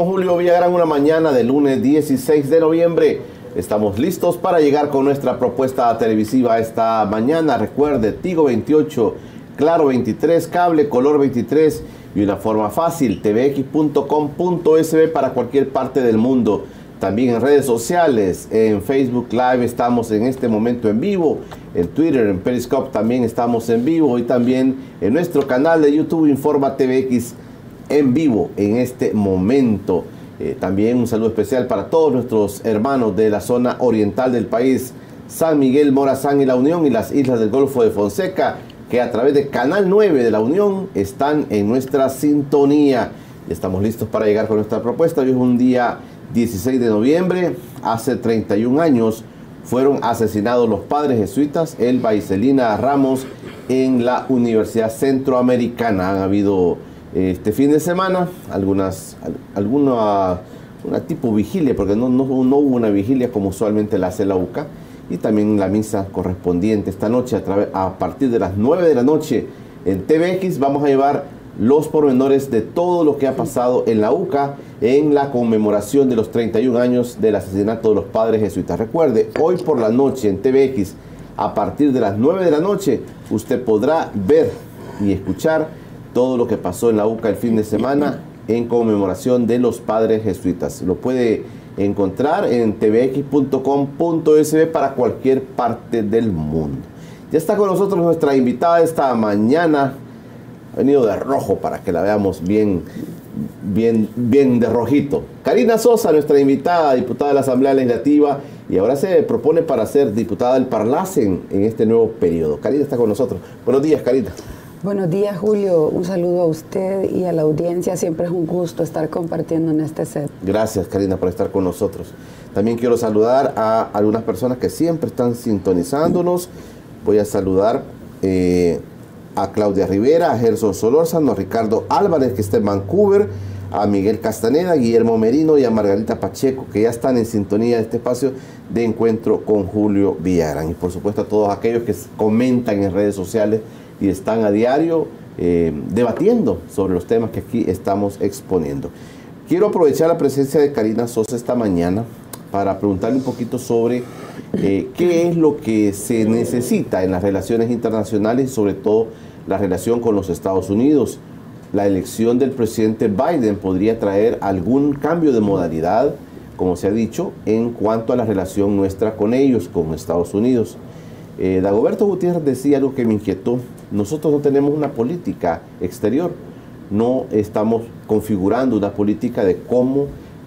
Julio Villagrán, una mañana del lunes 16 de noviembre. Estamos listos para llegar con nuestra propuesta televisiva esta mañana. Recuerde, Tigo 28, Claro 23, Cable Color 23 y una forma fácil, tvx.com.sb para cualquier parte del mundo. También en redes sociales, en Facebook Live estamos en este momento en vivo, en Twitter, en Periscope también estamos en vivo y también en nuestro canal de YouTube Informa TVX en vivo en este momento. Eh, también un saludo especial para todos nuestros hermanos de la zona oriental del país, San Miguel, Morazán y La Unión y las islas del Golfo de Fonseca, que a través de Canal 9 de La Unión están en nuestra sintonía. Estamos listos para llegar con nuestra propuesta. Hoy es un día 16 de noviembre, hace 31 años fueron asesinados los padres jesuitas Elba y Celina Ramos en la Universidad Centroamericana. Han habido este fin de semana, algunas, alguna una tipo vigilia, porque no, no, hubo una vigilia como usualmente la hace la UCA, y también la misa correspondiente esta noche a, a partir de las 9 de la noche en TVX vamos a llevar los pormenores de todo lo que ha pasado en la UCA en la conmemoración de los 31 años del asesinato de los padres jesuitas. Recuerde, hoy por la noche en TVX, a partir de las 9 de la noche, usted podrá ver y escuchar todo lo que pasó en la UCA el fin de semana en conmemoración de los padres jesuitas. Lo puede encontrar en tvx.com.sb para cualquier parte del mundo. Ya está con nosotros nuestra invitada esta mañana. Ha venido de rojo para que la veamos bien, bien, bien de rojito. Karina Sosa, nuestra invitada, diputada de la Asamblea Legislativa, y ahora se propone para ser diputada del Parlacen en este nuevo periodo. Karina está con nosotros. Buenos días, Karina. Buenos días, Julio. Un saludo a usted y a la audiencia. Siempre es un gusto estar compartiendo en este set. Gracias, Karina, por estar con nosotros. También quiero saludar a algunas personas que siempre están sintonizándonos. Voy a saludar eh, a Claudia Rivera, a Gerson Solórzano, a Ricardo Álvarez, que está en Vancouver, a Miguel Castaneda, a Guillermo Merino y a Margarita Pacheco, que ya están en sintonía de este espacio de encuentro con Julio Villarán. Y por supuesto a todos aquellos que comentan en redes sociales y están a diario eh, debatiendo sobre los temas que aquí estamos exponiendo. Quiero aprovechar la presencia de Karina Sosa esta mañana para preguntarle un poquito sobre eh, qué es lo que se necesita en las relaciones internacionales sobre todo la relación con los Estados Unidos. La elección del presidente Biden podría traer algún cambio de modalidad, como se ha dicho, en cuanto a la relación nuestra con ellos, con Estados Unidos. Eh, Dagoberto Gutiérrez decía algo que me inquietó nosotros no tenemos una política exterior, no estamos configurando una política de cómo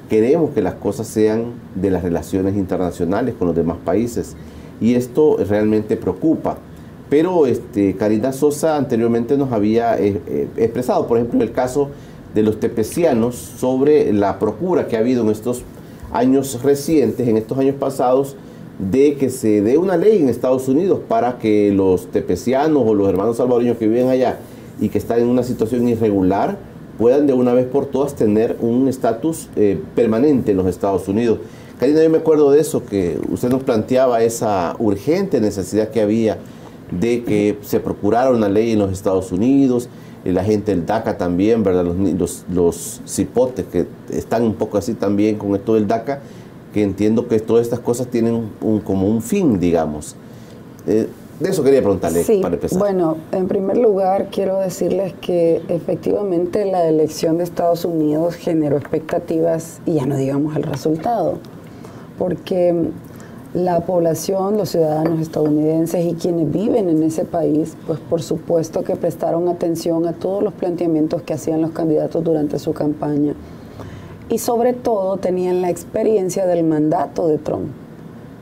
queremos que las cosas sean de las relaciones internacionales con los demás países. Y esto realmente preocupa. Pero este, Karina Sosa anteriormente nos había eh, eh, expresado, por ejemplo, el caso de los tepecianos, sobre la procura que ha habido en estos años recientes, en estos años pasados, de que se dé una ley en Estados Unidos para que los tepecianos o los hermanos salvadoreños que viven allá y que están en una situación irregular puedan de una vez por todas tener un estatus eh, permanente en los Estados Unidos. Karina, yo me acuerdo de eso, que usted nos planteaba esa urgente necesidad que había de que se procurara una ley en los Estados Unidos, y la gente del DACA también, ¿verdad? Los, los, los cipotes que están un poco así también con esto del DACA, que entiendo que todas estas cosas tienen un, como un fin, digamos. Eh, de eso quería preguntarle para empezar. Bueno, en primer lugar quiero decirles que efectivamente la elección de Estados Unidos generó expectativas y ya no digamos el resultado, porque la población, los ciudadanos estadounidenses y quienes viven en ese país, pues por supuesto que prestaron atención a todos los planteamientos que hacían los candidatos durante su campaña y sobre todo tenían la experiencia del mandato de Trump,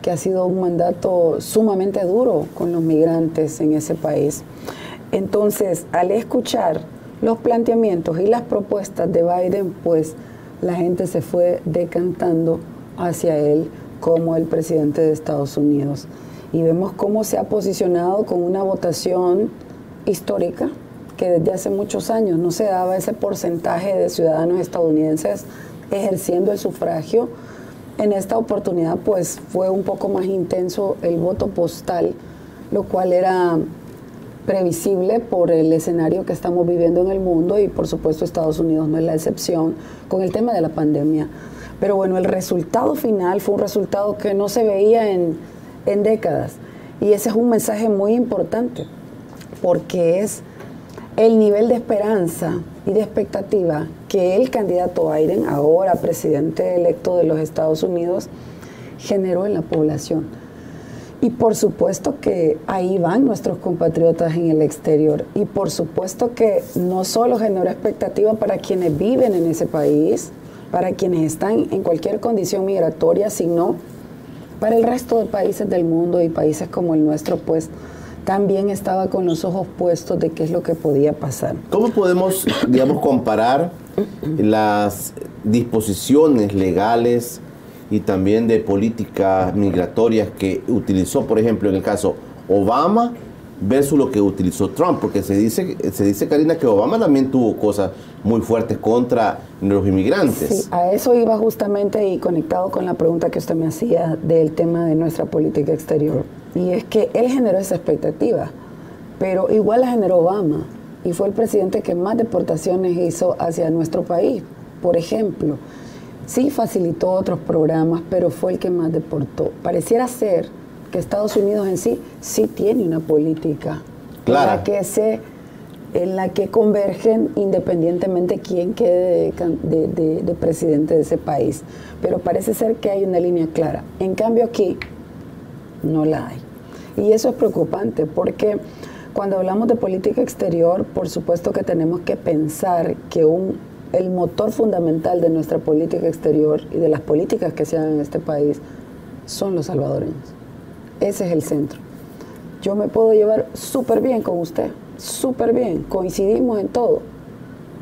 que ha sido un mandato sumamente duro con los migrantes en ese país. Entonces, al escuchar los planteamientos y las propuestas de Biden, pues la gente se fue decantando hacia él como el presidente de Estados Unidos. Y vemos cómo se ha posicionado con una votación histórica que desde hace muchos años no se daba ese porcentaje de ciudadanos estadounidenses ejerciendo el sufragio. En esta oportunidad pues fue un poco más intenso el voto postal, lo cual era previsible por el escenario que estamos viviendo en el mundo y por supuesto Estados Unidos no es la excepción con el tema de la pandemia. Pero bueno, el resultado final fue un resultado que no se veía en, en décadas. Y ese es un mensaje muy importante, porque es el nivel de esperanza y de expectativa que el candidato Biden, ahora presidente electo de los Estados Unidos, generó en la población. Y por supuesto que ahí van nuestros compatriotas en el exterior. Y por supuesto que no solo generó expectativa para quienes viven en ese país, para quienes están en cualquier condición migratoria, sino para el resto de países del mundo y países como el nuestro, pues también estaba con los ojos puestos de qué es lo que podía pasar. ¿Cómo podemos, digamos, comparar las disposiciones legales y también de políticas migratorias que utilizó, por ejemplo, en el caso Obama versus lo que utilizó Trump? Porque se dice, se dice Karina, que Obama también tuvo cosas muy fuertes contra los inmigrantes. Sí, a eso iba justamente y conectado con la pregunta que usted me hacía del tema de nuestra política exterior. Y es que él generó esa expectativa, pero igual la generó Obama y fue el presidente que más deportaciones hizo hacia nuestro país. Por ejemplo, sí facilitó otros programas, pero fue el que más deportó. Pareciera ser que Estados Unidos en sí sí tiene una política en la que se en la que convergen independientemente quién quede de, de, de, presidente de ese país. Pero parece ser que hay una línea clara. En cambio aquí no la hay. Y eso es preocupante porque cuando hablamos de política exterior, por supuesto que tenemos que pensar que un, el motor fundamental de nuestra política exterior y de las políticas que se hagan en este país son los salvadoreños. Ese es el centro. Yo me puedo llevar súper bien con usted, súper bien, coincidimos en todo,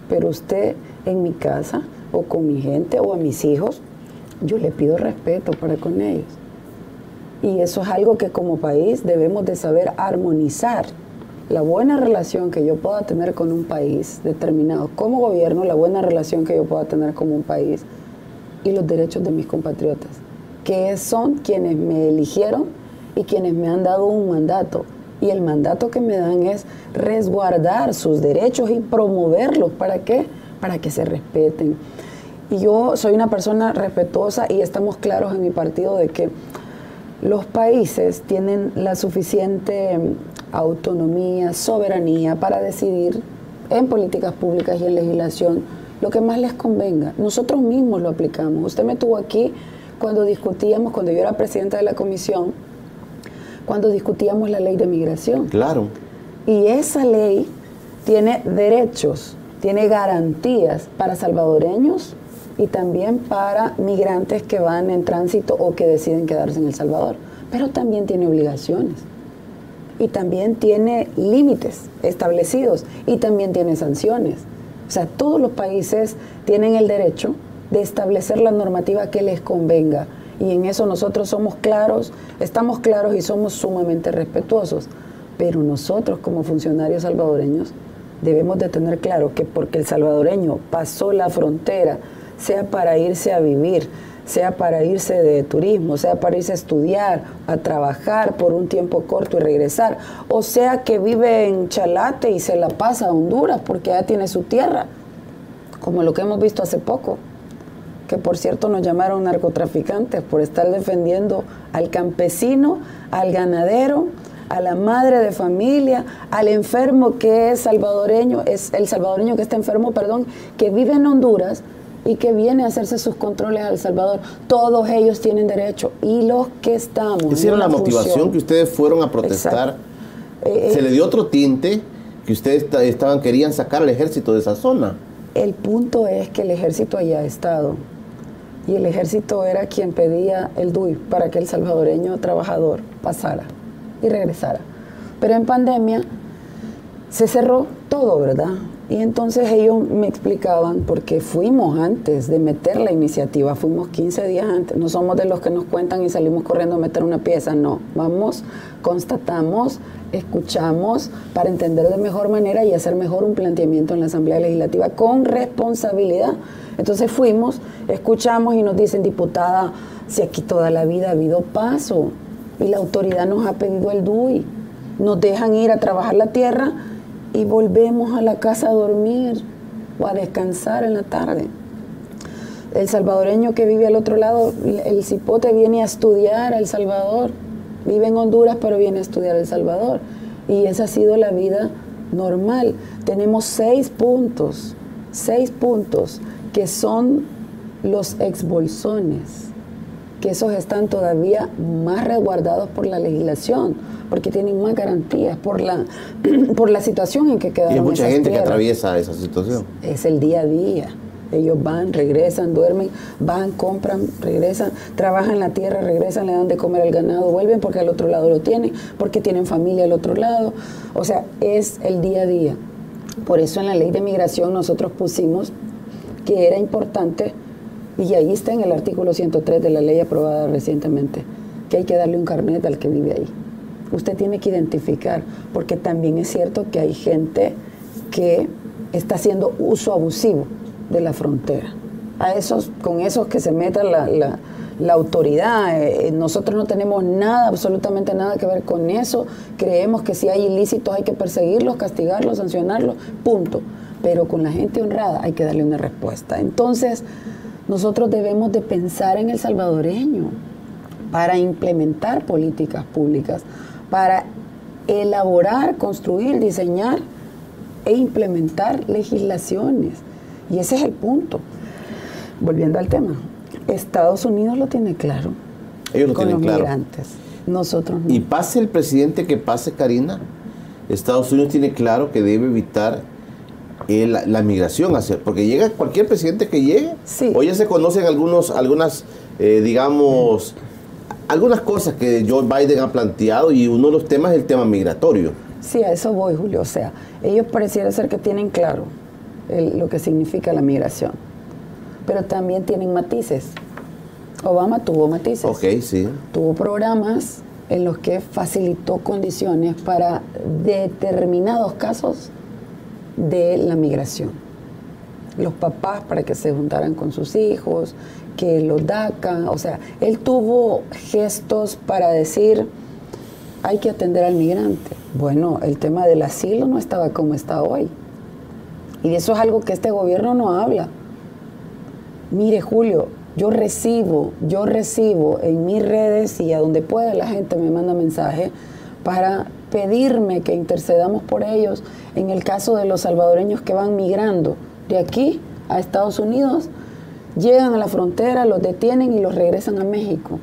pero usted en mi casa o con mi gente o a mis hijos, yo le pido respeto para con ellos. Y eso es algo que como país debemos de saber armonizar. La buena relación que yo pueda tener con un país determinado, como gobierno, la buena relación que yo pueda tener con un país y los derechos de mis compatriotas, que son quienes me eligieron y quienes me han dado un mandato. Y el mandato que me dan es resguardar sus derechos y promoverlos. ¿Para qué? Para que se respeten. Y yo soy una persona respetuosa y estamos claros en mi partido de que los países tienen la suficiente autonomía, soberanía para decidir en políticas públicas y en legislación lo que más les convenga. Nosotros mismos lo aplicamos. Usted me tuvo aquí cuando discutíamos, cuando yo era presidenta de la comisión, cuando discutíamos la ley de migración. Claro. Y esa ley tiene derechos, tiene garantías para salvadoreños y también para migrantes que van en tránsito o que deciden quedarse en El Salvador. Pero también tiene obligaciones y también tiene límites establecidos y también tiene sanciones. O sea, todos los países tienen el derecho de establecer la normativa que les convenga y en eso nosotros somos claros, estamos claros y somos sumamente respetuosos. Pero nosotros como funcionarios salvadoreños debemos de tener claro que porque el salvadoreño pasó la frontera, sea para irse a vivir, sea para irse de turismo, sea para irse a estudiar, a trabajar por un tiempo corto y regresar, o sea que vive en Chalate y se la pasa a Honduras porque ya tiene su tierra, como lo que hemos visto hace poco, que por cierto nos llamaron narcotraficantes por estar defendiendo al campesino, al ganadero, a la madre de familia, al enfermo que es salvadoreño, es el salvadoreño que está enfermo, perdón, que vive en Honduras y que viene a hacerse sus controles a El Salvador. Todos ellos tienen derecho. Y los que estamos. Esa era la motivación función, que ustedes fueron a protestar. Eh, Se le dio otro tinte que ustedes estaban, querían sacar al ejército de esa zona. El punto es que el ejército haya estado. Y el ejército era quien pedía el DUI para que el salvadoreño trabajador pasara y regresara. Pero en pandemia se cerró todo, ¿verdad? Y entonces ellos me explicaban, porque fuimos antes de meter la iniciativa, fuimos 15 días antes, no somos de los que nos cuentan y salimos corriendo a meter una pieza, no, vamos, constatamos, escuchamos para entender de mejor manera y hacer mejor un planteamiento en la Asamblea Legislativa con responsabilidad. Entonces fuimos, escuchamos y nos dicen, diputada, si aquí toda la vida ha habido paso y la autoridad nos ha pedido el DUI nos dejan ir a trabajar la tierra y volvemos a la casa a dormir o a descansar en la tarde. El salvadoreño que vive al otro lado, el cipote viene a estudiar a El Salvador, vive en Honduras pero viene a estudiar a El Salvador. Y esa ha sido la vida normal. Tenemos seis puntos, seis puntos que son los exbolsones, que esos están todavía más resguardados por la legislación, porque tienen más garantías por la, por la situación en que quedaron. Y hay mucha gente que atraviesa esa situación. Es el día a día. Ellos van, regresan, duermen, van, compran, regresan, trabajan la tierra, regresan, le dan de comer al ganado, vuelven porque al otro lado lo tienen, porque tienen familia al otro lado. O sea, es el día a día. Por eso en la ley de migración nosotros pusimos que era importante, y ahí está en el artículo 103 de la ley aprobada recientemente, que hay que darle un carnet al que vive ahí. Usted tiene que identificar, porque también es cierto que hay gente que está haciendo uso abusivo de la frontera. A esos, con esos que se meta la, autoridad. Eh, nosotros no tenemos nada, absolutamente nada que ver con eso. Creemos que si hay ilícitos hay que perseguirlos, castigarlos, sancionarlos, punto. Pero con la gente honrada hay que darle una respuesta. Entonces, nosotros debemos de pensar en el salvadoreño para implementar políticas públicas, para elaborar, construir, diseñar e implementar legislaciones y ese es el punto. Volviendo al tema, Estados Unidos lo tiene claro. Ellos lo con tienen los claro. migrantes. Nosotros no. Y pase el presidente que pase, Karina, Estados Unidos tiene claro que debe evitar la, migración hacia, porque llega cualquier presidente que llegue. Sí. Hoy ya se conocen algunos, algunas, eh, digamos, algunas cosas que Joe Biden ha planteado y uno de los temas es el tema migratorio. Sí, a eso voy, Julio. O sea, ellos pareciera ser que tienen claro lo que significa la migración. Pero también tienen matices. Obama tuvo matices. Ok, sí. Tuvo programas en los que facilitó condiciones para determinados casos de la migración. Los papás para que se juntaran con sus hijos, que los DACA, o sea, él tuvo gestos para decir, hay que atender al migrante. Bueno, el tema del asilo no estaba como está hoy. Y eso es algo que este gobierno no habla. Mire, Julio, yo recibo, yo recibo en mis redes y a donde pueda la gente me manda mensaje para pedirme que intercedamos por ellos en el caso de los salvadoreños que van migrando de aquí a Estados Unidos, llegan a la frontera, los detienen y los regresan a México.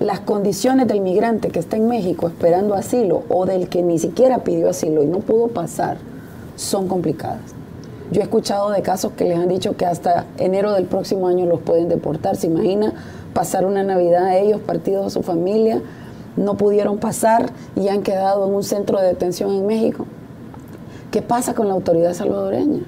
Las condiciones del migrante que está en México esperando asilo o del que ni siquiera pidió asilo y no pudo pasar son complicadas. Yo he escuchado de casos que les han dicho que hasta enero del próximo año los pueden deportar. ¿Se imagina pasar una Navidad ellos, partidos a su familia? No pudieron pasar y han quedado en un centro de detención en México. ¿Qué pasa con la autoridad salvadoreña?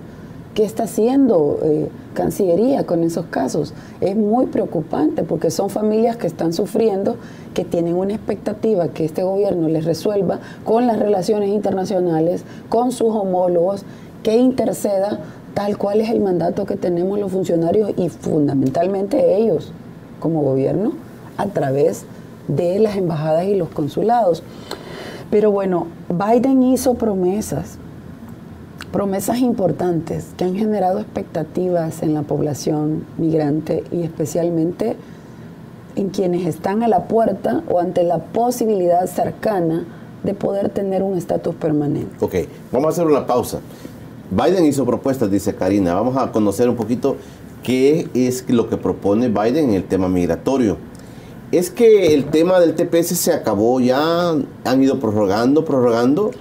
¿Qué está haciendo eh, Cancillería con esos casos? Es muy preocupante porque son familias que están sufriendo, que tienen una expectativa que este gobierno les resuelva con las relaciones internacionales, con sus homólogos, que interceda tal cual es el mandato que tenemos los funcionarios y fundamentalmente ellos como gobierno a través de las embajadas y los consulados. Pero bueno, Biden hizo promesas promesas importantes que han generado expectativas en la población migrante y especialmente en quienes están a la puerta o ante la posibilidad cercana de poder tener un estatus permanente. Ok, vamos a hacer una pausa. Biden hizo propuestas, dice Karina. Vamos a conocer un poquito qué es lo que propone Biden en el tema migratorio. Es que el tema del TPS se acabó, ya han ido prorrogando, prorrogando.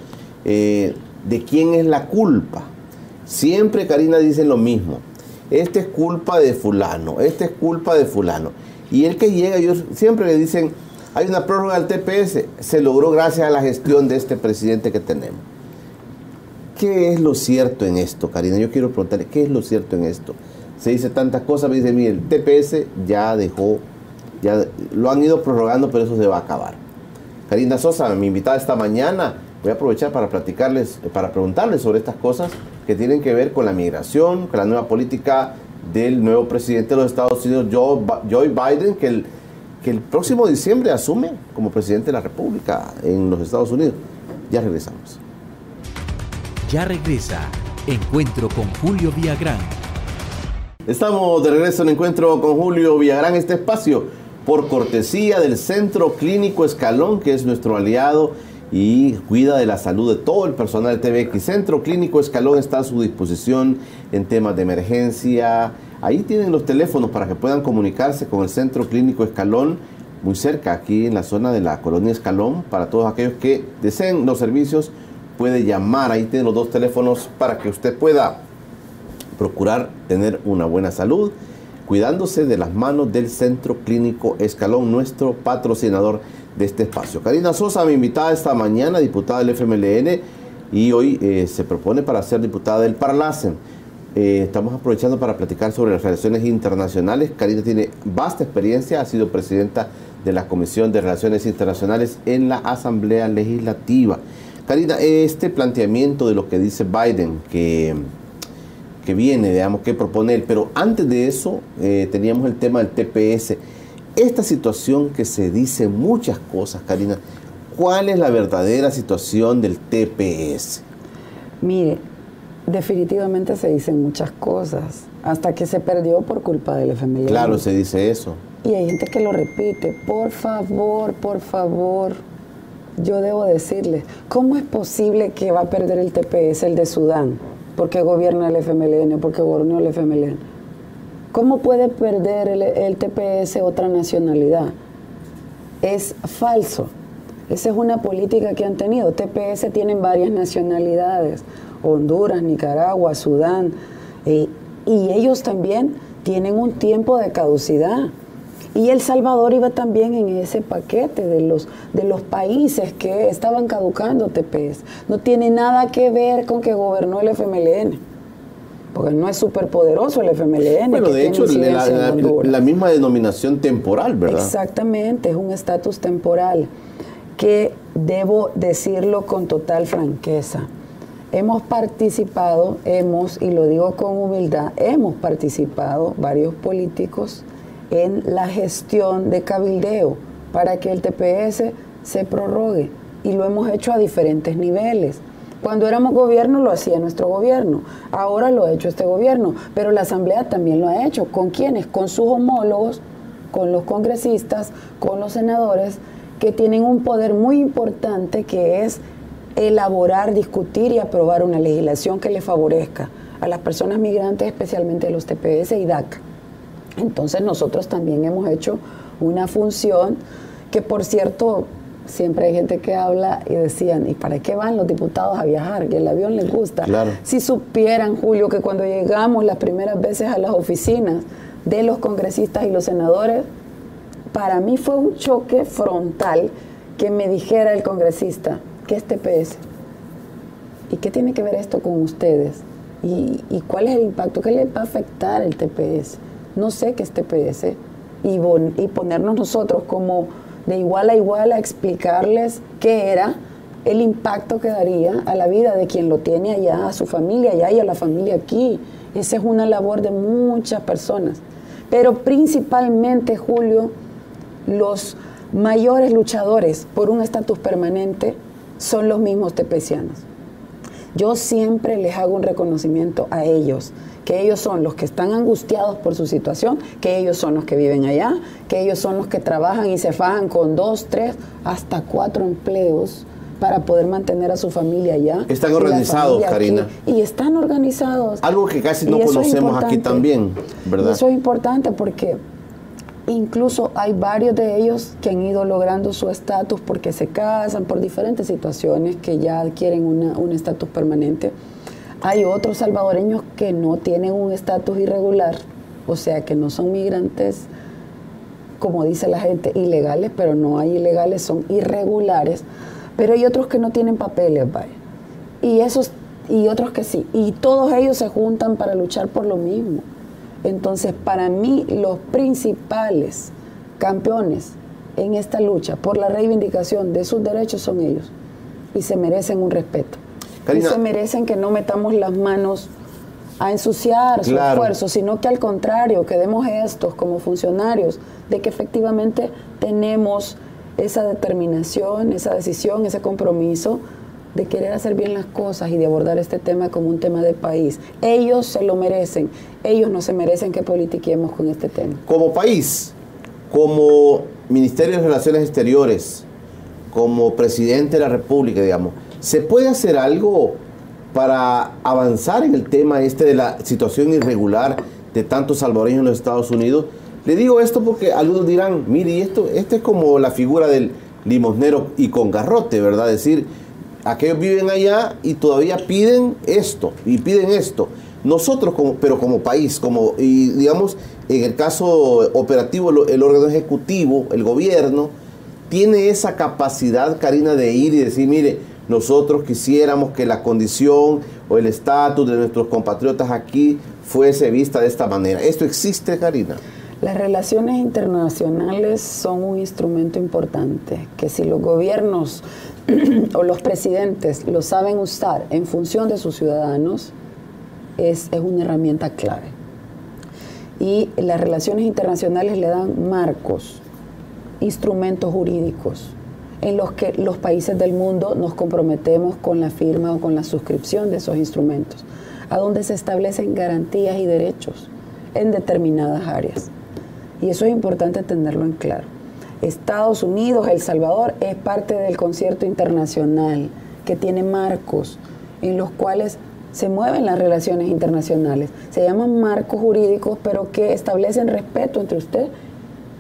Eh, de quién es la culpa. Siempre Karina dice lo mismo. Este es culpa de fulano, este es culpa de fulano. Y el que llega, ellos siempre le dicen, hay una prórroga del TPS, se logró gracias a la gestión de este presidente que tenemos. ¿Qué es lo cierto en esto, Karina? Yo quiero preguntarle, ¿qué es lo cierto en esto? Se dice tantas cosas, me dice, mire, el TPS ya dejó, ya lo han ido prorrogando, pero eso se va a acabar. Karina Sosa, mi invitada esta mañana, voy a aprovechar para platicarles, para preguntarles sobre estas cosas que tienen que ver con la migración, con la nueva política del nuevo presidente de los Estados Unidos, Joe Biden, que el, que el próximo diciembre asume como presidente de la República en los Estados Unidos. Ya regresamos. Ya regresa Encuentro con Julio Villagrán. Estamos de regreso en Encuentro con Julio Villagrán, este espacio por cortesía del Centro Clínico Escalón, que es nuestro aliado y cuida de la salud de todo el personal de TVX. Centro Clínico Escalón está a su disposición en temas de emergencia. Ahí tienen los teléfonos para que puedan comunicarse con el Centro Clínico Escalón, muy cerca, aquí en la zona de la colonia Escalón, para todos aquellos que deseen los servicios, puede llamar. Ahí tienen los dos teléfonos para que usted pueda procurar tener una buena salud, cuidándose de las manos del Centro Clínico Escalón, nuestro patrocinador de este espacio. Karina Sosa, mi invitada esta mañana, diputada del FMLN, y hoy eh, se propone para ser diputada del Parlacen. Eh, estamos aprovechando para platicar sobre las relaciones internacionales. Karina tiene vasta experiencia, ha sido presidenta de la Comisión de Relaciones Internacionales en la Asamblea Legislativa. Karina, este planteamiento de lo que dice Biden, que, que viene, digamos, que propone él, pero antes de eso eh, teníamos el tema del TPS esta situación que se dice muchas cosas, Karina, ¿cuál es la verdadera situación del TPS? Mire, definitivamente se dicen muchas cosas, hasta que se perdió por culpa del FMLN. Claro, se dice eso. Y hay gente que lo repite, por favor, por favor, yo debo decirles, ¿cómo es posible que va a perder el TPS, el de Sudán? Porque gobierna el FMLN, porque gobernó el FMLN. ¿Cómo puede perder el, TPS otra nacionalidad? Es falso. Esa es una política que han tenido. TPS tienen varias nacionalidades, Honduras, Nicaragua, Sudán, eh, y ellos también tienen un tiempo de caducidad. Y El Salvador iba también en ese paquete de los, de los países que estaban caducando TPS. No tiene nada que ver con que gobernó el FMLN porque no es súper poderoso el FMLN. Bueno, de hecho, la, misma denominación temporal, ¿verdad? Exactamente, es un estatus temporal que debo decirlo con total franqueza. Hemos participado, hemos, y lo digo con humildad, hemos participado varios políticos en la gestión de cabildeo para que el TPS se prorrogue y lo hemos hecho a diferentes niveles. Cuando éramos gobierno lo hacía nuestro gobierno, ahora lo ha hecho este gobierno, pero la Asamblea también lo ha hecho. ¿Con quiénes? Con sus homólogos, con los congresistas, con los senadores, que tienen un poder muy importante que es elaborar, discutir y aprobar una legislación que le favorezca a las personas migrantes, especialmente a los TPS y DACA. Entonces nosotros también hemos hecho una función que por cierto siempre hay gente que habla y decían, ¿y para qué van los diputados a viajar? Que el avión les gusta. Si supieran, Julio, que cuando llegamos las primeras veces a las oficinas de los congresistas y los senadores, para mí fue un choque frontal que me dijera el congresista, ¿qué es TPS? ¿Y qué tiene que ver esto con ustedes? ¿Y, cuál es el impacto? ¿Qué le va a afectar el TPS? No sé qué es TPS. Y, y ponernos nosotros como de igual a igual a explicarles qué era el impacto que daría a la vida de quien lo tiene allá, a su familia allá y a la familia aquí. Esa es una labor de muchas personas. Pero principalmente, Julio, los mayores luchadores por un estatus permanente son los mismos tepecianos. Yo siempre les hago un reconocimiento a ellos que ellos son los que están angustiados por su situación, que ellos son los que viven allá, que ellos son los que trabajan y se fajan con dos, tres, hasta cuatro empleos para poder mantener a su familia allá. Están organizados, Karina. y están organizados. Algo que casi no conocemos aquí también, ¿verdad? eso es importante porque incluso hay varios de ellos que han ido logrando su estatus porque se casan por diferentes situaciones que ya adquieren un estatus permanente hay otros salvadoreños que no tienen un estatus irregular, o sea, que no son migrantes, como dice la gente, ilegales, pero no hay ilegales, son irregulares. Pero hay otros que no tienen papeles, vaya. Y esos y otros que sí. Y todos ellos se juntan para luchar por lo mismo. Entonces, para mí, los principales campeones en esta lucha por la reivindicación de sus derechos son ellos. Y se merecen un respeto y se merecen que no metamos las manos a ensuciar su esfuerzo, sino que al contrario, que demos gestos como funcionarios de que efectivamente tenemos esa determinación, esa decisión, ese compromiso de querer hacer bien las cosas y de abordar este tema como un tema de país. Ellos se lo merecen, ellos no se merecen que politiquemos con este tema. Como país, como Ministerio de Relaciones Exteriores, como presidente de la República, digamos, ¿se puede hacer algo para avanzar en el tema este de la situación irregular de tantos salvadoreños en los Estados Unidos? Le digo esto porque algunos dirán, mire, esto, este es como la figura del limosnero y con garrote, ¿verdad? Es decir, aquellos viven allá y todavía piden esto y piden esto. Nosotros, como, pero como país, como, y digamos, en el caso operativo, el órgano ejecutivo, el gobierno, tiene esa capacidad, Karina, de ir y decir, mire, nosotros quisiéramos que la condición o el estatus de nuestros compatriotas aquí fuese vista de esta manera. ¿Esto existe, Karina? Las relaciones internacionales son un instrumento importante, que si los gobiernos o los presidentes lo saben usar en función de sus ciudadanos, es, es una herramienta clave. Y las relaciones internacionales le dan marcos, instrumentos jurídicos en los que los países del mundo nos comprometemos con la firma o con la suscripción de esos instrumentos, a donde se establecen garantías y derechos en determinadas áreas. Y eso es importante tenerlo en claro. Estados Unidos, El Salvador, es parte del concierto internacional que tiene marcos en los cuales se mueven las relaciones internacionales. Se llaman marcos jurídicos, pero que establecen respeto entre usted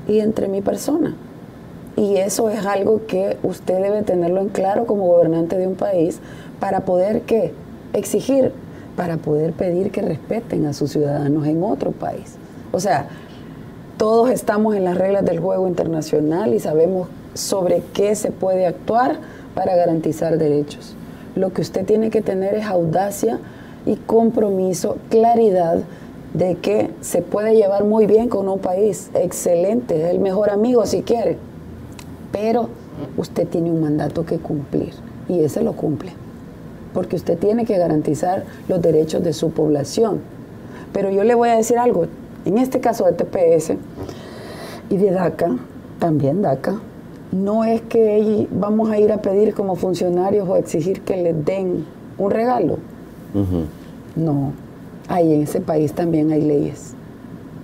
y entre mi persona. Y eso es algo que usted debe tenerlo en claro como gobernante de un país para poder que exigir, para poder pedir que respeten a sus ciudadanos en otro país. O sea, todos estamos en las reglas del juego internacional y sabemos sobre qué se puede actuar para garantizar derechos. Lo que usted tiene que tener es audacia y compromiso, claridad de que se puede llevar muy bien con un país, excelente, el mejor amigo si quiere, pero usted tiene un mandato que cumplir y ese lo cumple, porque usted tiene que garantizar los derechos de su población. Pero yo le voy a decir algo, en este caso de TPS y de DACA, también DACA, no es que vamos a ir a pedir como funcionarios o exigir que les den un regalo. No, ahí en ese país también hay leyes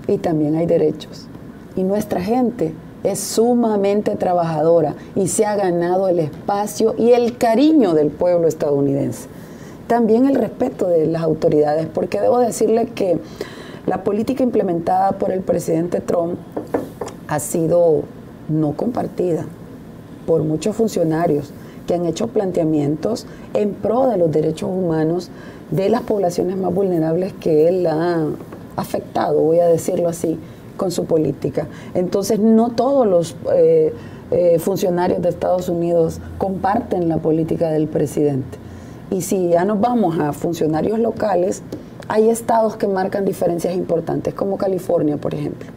y también hay derechos. Y nuestra gente es sumamente trabajadora y se ha ganado el espacio y el cariño del pueblo estadounidense. También el respeto de las autoridades, porque debo decirle que la política implementada por el presidente Trump ha sido no compartida por muchos funcionarios que han hecho planteamientos en pro de los derechos humanos de las poblaciones más vulnerables que él ha afectado, voy a decirlo así, con su política. Entonces, no todos los eh, eh, funcionarios de Estados Unidos comparten la política del presidente. Y si ya nos vamos a funcionarios locales, hay estados que marcan diferencias importantes, como California, por ejemplo.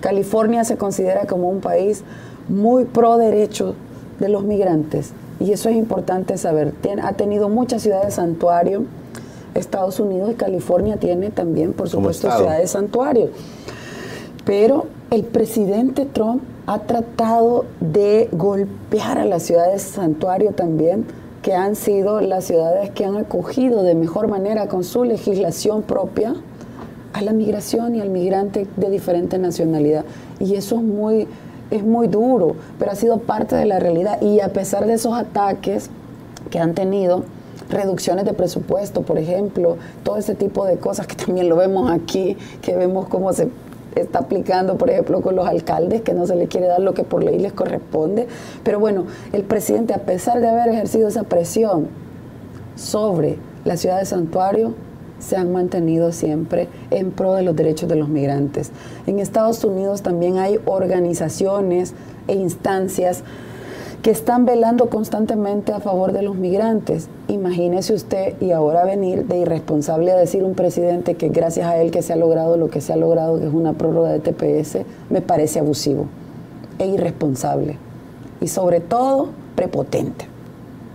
California se considera como un país muy pro derecho de los migrantes y eso es importante saber. ha tenido muchas ciudades santuario. Estados Unidos y California tiene también, por supuesto, ciudades santuario. Pero el presidente Trump ha tratado de golpear a las ciudades santuario también que han sido las ciudades que han acogido de mejor manera con su legislación propia a la migración y al migrante de diferente nacionalidad. Y eso es muy, es muy duro, pero ha sido parte de la realidad. Y a pesar de esos ataques que han tenido, reducciones de presupuesto, por ejemplo, todo ese tipo de cosas que también lo vemos aquí, que vemos cómo se está aplicando, por ejemplo, con los alcaldes, que no se les quiere dar lo que por ley les corresponde. Pero bueno, el presidente, a pesar de haber ejercido esa presión sobre la ciudad de Santuario, se han mantenido siempre en pro de los derechos de los migrantes. En Estados Unidos también hay organizaciones e instancias que están velando constantemente a favor de los migrantes. Imagínese usted y ahora venir de irresponsable a decir un presidente que gracias a él que se ha logrado lo que se ha logrado, que es una prórroga de TPS, me parece abusivo e irresponsable. Y sobre todo, prepotente.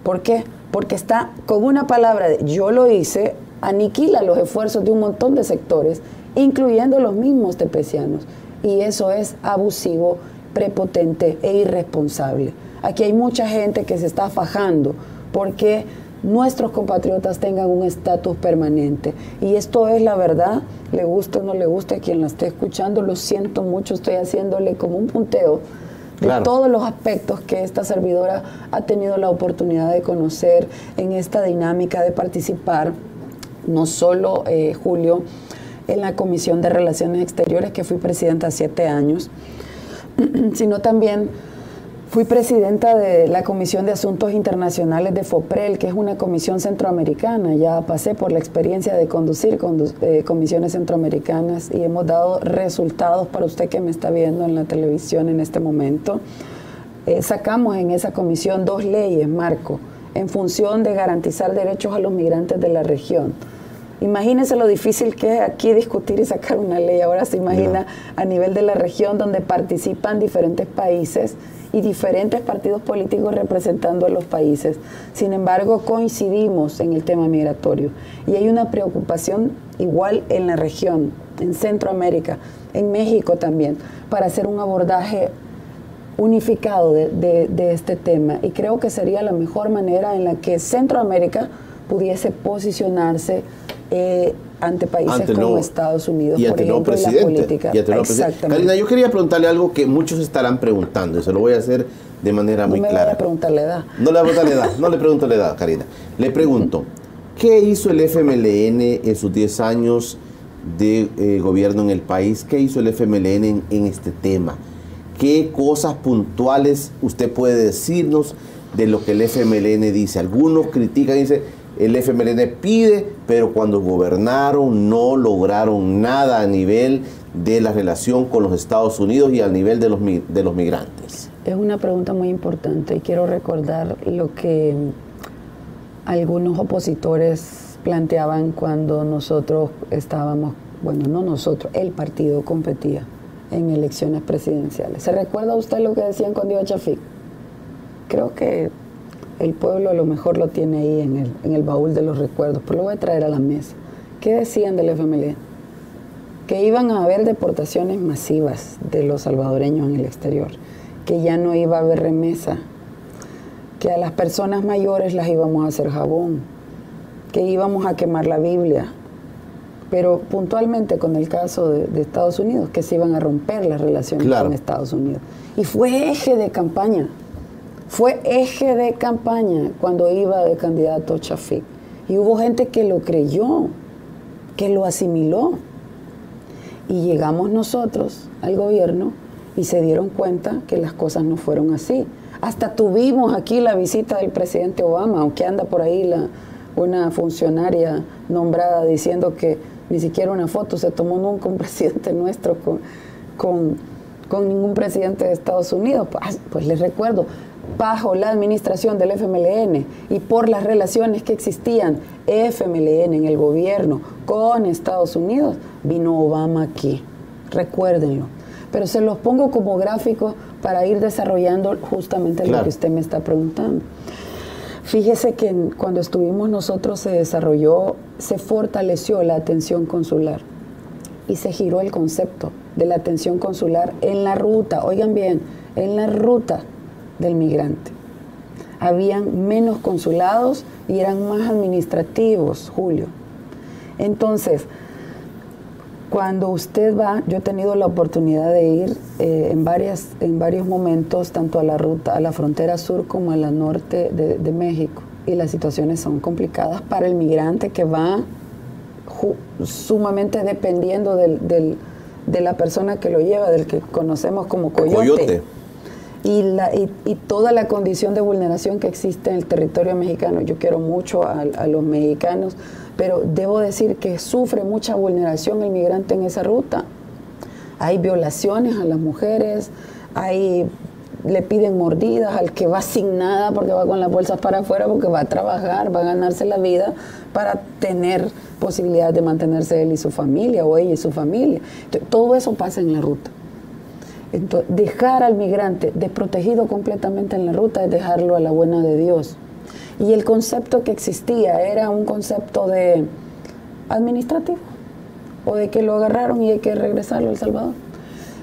¿Por qué? Porque está con una palabra de yo lo hice, aniquila los esfuerzos de un montón de sectores, incluyendo los mismos tepecianos. Y eso es abusivo, prepotente e irresponsable. Aquí hay mucha gente que se está fajando porque nuestros compatriotas tengan un estatus permanente. Y esto es la verdad, le gusta o no le gusta a quien la esté escuchando, lo siento mucho, estoy haciéndole como un punteo de todos los aspectos que esta servidora ha tenido la oportunidad de conocer en esta dinámica de participar, no solo eh, Julio, en la Comisión de Relaciones Exteriores, que fui presidenta siete años, sino también Fui presidenta de la Comisión de Asuntos Internacionales de FOPREL, que es una comisión centroamericana. Ya pasé por la experiencia de conducir eh, comisiones centroamericanas y hemos dado resultados para usted que me está viendo en la televisión en este momento. Eh, sacamos en esa comisión dos leyes, Marco, en función de garantizar derechos a los migrantes de la región. Imagínese lo difícil que es aquí discutir y sacar una ley. Ahora se imagina a nivel de la región donde participan diferentes países y diferentes partidos políticos representando a los países. Sin embargo, coincidimos en el tema migratorio y hay una preocupación igual en la región, en Centroamérica, en México también, para hacer un abordaje unificado de, este tema. Y creo que sería la mejor manera en la que Centroamérica pudiese posicionarse eh, ante países como Estados Unidos, por ejemplo, en la política. Exactamente. Karina, yo quería preguntarle algo que muchos estarán preguntando, y se lo voy a hacer de manera muy clara. No le voy a preguntar la edad. No le voy a preguntar la edad, no le pregunto la edad, Karina. Le pregunto, ¿qué hizo el FMLN en sus 10 años de eh, gobierno en el país? ¿Qué hizo el FMLN en, en este tema? ¿Qué cosas puntuales usted puede decirnos de lo que el FMLN dice? Algunos critican y dicen el FMLN pide, pero cuando gobernaron no lograron nada a nivel de la relación con los Estados Unidos y a nivel de los, de los migrantes? Es una pregunta muy importante y quiero recordar lo que algunos opositores planteaban cuando nosotros estábamos, bueno, no nosotros, el partido competía en elecciones presidenciales. ¿Se recuerda usted lo que decían cuando iba Chafik? Creo que el pueblo a lo mejor lo tiene ahí en el, en el baúl de los recuerdos, pero lo voy a traer a la mesa. ¿Qué decían del FMLN? Que iban a haber deportaciones masivas de los salvadoreños en el exterior, que ya no iba a haber remesa, que a las personas mayores las íbamos a hacer jabón, que íbamos a quemar la Biblia, pero puntualmente con el caso de, Estados Unidos, que se iban a romper las relaciones con Estados Unidos. Y fue eje de campaña fue eje de campaña cuando iba de candidato Chafik. Y hubo gente que lo creyó, que lo asimiló. Y llegamos nosotros al gobierno y se dieron cuenta que las cosas no fueron así. Hasta tuvimos aquí la visita del presidente Obama, aunque anda por ahí una funcionaria nombrada diciendo que ni siquiera una foto se tomó nunca un presidente nuestro con, con, con ningún presidente de Estados Unidos. Pues, pues les recuerdo, bajo la administración del FMLN y por las relaciones que existían FMLN en el gobierno con Estados Unidos, vino Obama aquí. Recuérdenlo. Pero se los pongo como gráfico para ir desarrollando justamente lo que usted me está preguntando. Fíjese que cuando estuvimos nosotros se desarrolló, se fortaleció la atención consular y se giró el concepto de la atención consular en la ruta, oigan bien, en la ruta del migrante. Habían menos consulados y eran más administrativos, Julio. Entonces, cuando usted va, yo he tenido la oportunidad de ir eh, en, varias, en varios momentos, tanto a la ruta, a la frontera sur como a la norte de, México, y las situaciones son complicadas para el migrante que va sumamente dependiendo del, de la persona que lo lleva, del que conocemos como coyote y, la, y, toda la condición de vulneración que existe en el territorio mexicano. Yo quiero mucho a, los mexicanos, pero debo decir que sufre mucha vulneración el migrante en esa ruta. Hay violaciones a las mujeres, hay le piden mordidas al que va sin nada porque va con las bolsas para afuera porque va a trabajar, va a ganarse la vida para tener posibilidad de mantenerse él y su familia o ella y su familia. todo eso pasa en la ruta. Entonces, dejar al migrante desprotegido completamente en la ruta es dejarlo a la buena de Dios. Y el concepto que existía era un concepto de administrativo, o de que lo agarraron y hay que regresarlo a El Salvador.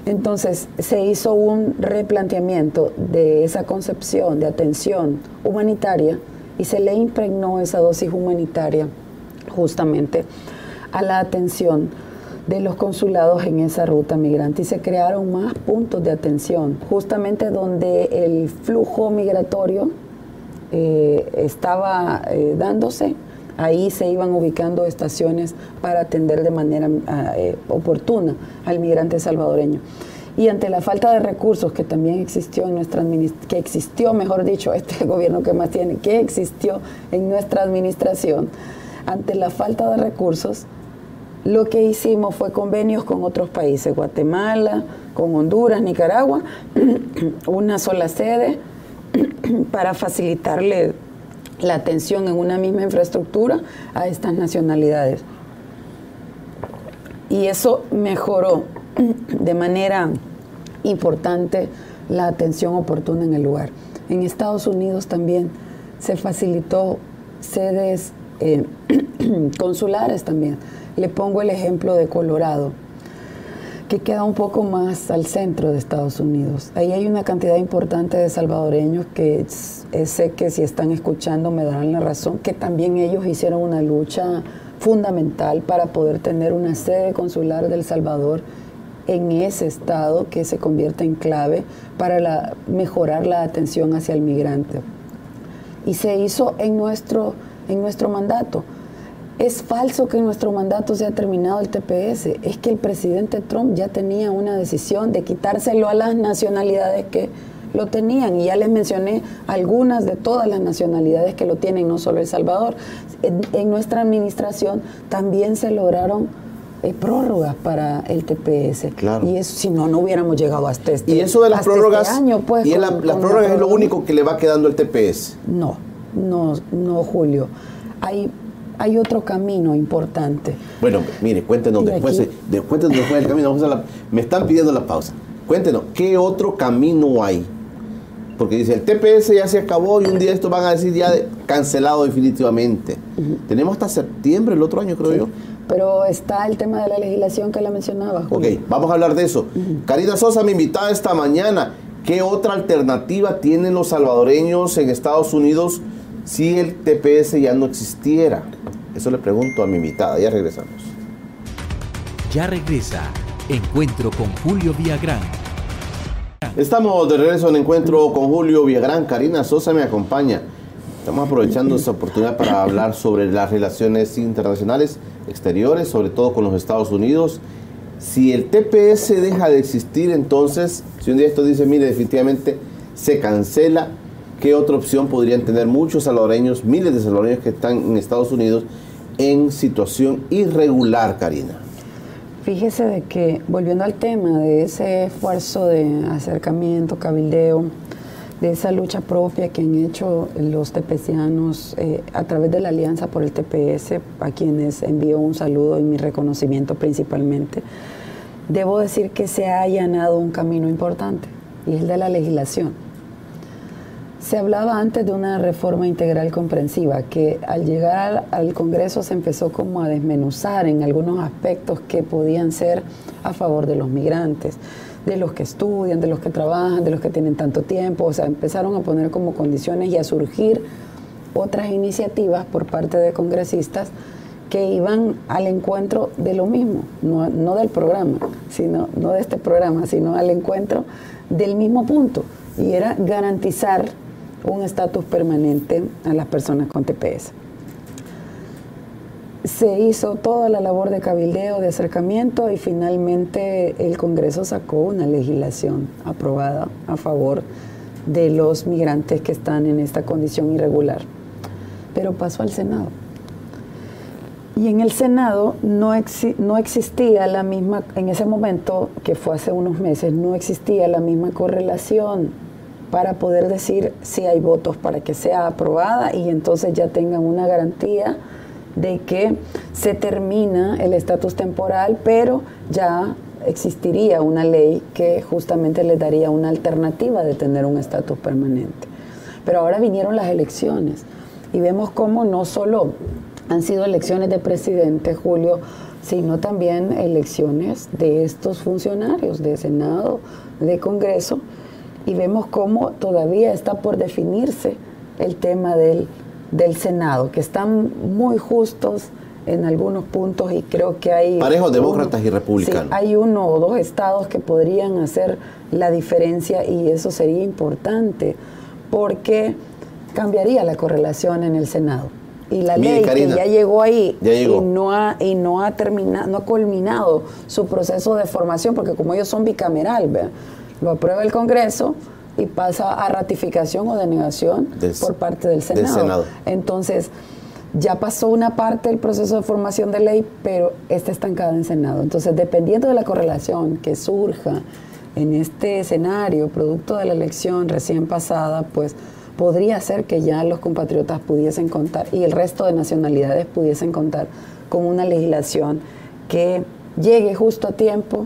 Entonces se hizo un replanteamiento de esa concepción de atención humanitaria y se le impregnó esa dosis humanitaria justamente a la atención de los consulados en esa ruta migrante y se crearon más puntos de atención, justamente donde el flujo migratorio eh, estaba eh, dándose, ahí se iban ubicando estaciones para atender de manera ah, eh, oportuna al migrante salvadoreño. Y ante la falta de recursos que también existió en nuestra que existió, mejor dicho, este gobierno que más tiene, que existió en nuestra administración, ante la falta de recursos, lo que hicimos fue convenios con otros países, Guatemala, con Honduras, Nicaragua, una sola sede para facilitarle la atención en una misma infraestructura a estas nacionalidades. Y eso mejoró de manera importante la atención oportuna en el lugar. En Estados Unidos también se facilitó sedes eh, consulares también le pongo el ejemplo de Colorado, que queda un poco más al centro de Estados Unidos. Ahí hay una cantidad importante de salvadoreños que sé que si están escuchando me darán la razón, que también ellos hicieron una lucha fundamental para poder tener una sede consular del Salvador en ese estado que se convierte en clave para mejorar la atención hacia el migrante. Y se hizo en nuestro, en nuestro mandato. Es falso que en nuestro mandato se ha terminado el TPS. Es que el presidente Trump ya tenía una decisión de quitárselo a las nacionalidades que lo tenían. Y ya les mencioné algunas de todas las nacionalidades que lo tienen, no solo El Salvador. En, nuestra administración también se lograron eh, prórrogas para el TPS. Claro. Y eso, si no, no hubiéramos llegado hasta este Y eso de las este prórrogas. año, pues, y la, las prórrogas es lo único que le va quedando el TPS. No, no, no, Julio. Hay hay otro camino importante. Bueno, mire, cuéntenos después, de, cuéntenos después del camino. me están pidiendo la pausa. Cuéntenos, ¿qué otro camino hay? Porque dice, el TPS ya se acabó y un día esto van a decir ya cancelado definitivamente. Tenemos hasta septiembre el otro año, creo yo. Pero está el tema de la legislación que la mencionaba. Ok, vamos a hablar de eso. Karina Sosa, mi invitada esta mañana. ¿Qué otra alternativa tienen los salvadoreños en Estados Unidos si el TPS ya no existiera? Eso le pregunto a mi invitada. Ya regresamos. Ya regresa. Encuentro con Julio Villagrán. Estamos de regreso en Encuentro con Julio Villagrán. Karina Sosa me acompaña. Estamos aprovechando esta oportunidad para hablar sobre las relaciones internacionales exteriores, sobre todo con los Estados Unidos. Si el TPS deja de existir, entonces, si un día esto dice, mire, definitivamente se cancela, ¿qué otra opción podrían tener muchos salvadoreños, miles de salvadoreños que están en Estados Unidos en situación irregular, Karina. Fíjese de que, volviendo al tema de ese esfuerzo de acercamiento, cabildeo, de esa lucha propia que han hecho los tepecianos eh, a través de la Alianza por el TPS, a quienes envío un saludo y mi reconocimiento principalmente, debo decir que se ha allanado un camino importante, y es el de la legislación se hablaba antes de una reforma integral comprensiva que al llegar al Congreso se empezó como a desmenuzar en algunos aspectos que podían ser a favor de los migrantes, de los que estudian, de los que trabajan, de los que tienen tanto tiempo, o sea, empezaron a poner como condiciones y a surgir otras iniciativas por parte de congresistas que iban al encuentro de lo mismo, no, no del programa, sino no de este programa, sino al encuentro del mismo punto, y era garantizar un estatus permanente a las personas con TPS. Se hizo toda la labor de cabildeo, de acercamiento y finalmente el Congreso sacó una legislación aprobada a favor de los migrantes que están en esta condición irregular. Pero pasó al Senado. Y en el Senado no, no existía la misma, en ese momento, que fue hace unos meses, no existía la misma correlación para poder decir si hay votos para que sea aprobada y entonces ya tengan una garantía de que se termina el estatus temporal, pero ya existiría una ley que justamente les daría una alternativa de tener un estatus permanente. Pero ahora vinieron las elecciones y vemos cómo no solo han sido elecciones de presidente, Julio, sino también elecciones de estos funcionarios de Senado, de Congreso, y vemos cómo todavía está por definirse el tema del del Senado, que están muy justos en algunos puntos y creo que hay... Parejos demócratas y republicanos. hay uno o dos estados que podrían hacer la diferencia y eso sería importante porque cambiaría la correlación en el Senado. Y la ley que ya llegó ahí y no ha y no ha terminado, no ha culminado su proceso de formación, porque como ellos son bicameral, lo aprueba el Congreso y pasa a ratificación o denegación por parte del Senado. Entonces, ya pasó una parte del proceso de formación de ley, pero está estancada en Senado. Entonces, dependiendo de la correlación que surja en este escenario, producto de la elección recién pasada, pues podría ser que ya los compatriotas pudiesen contar y el resto de nacionalidades pudiesen contar con una legislación que llegue justo a tiempo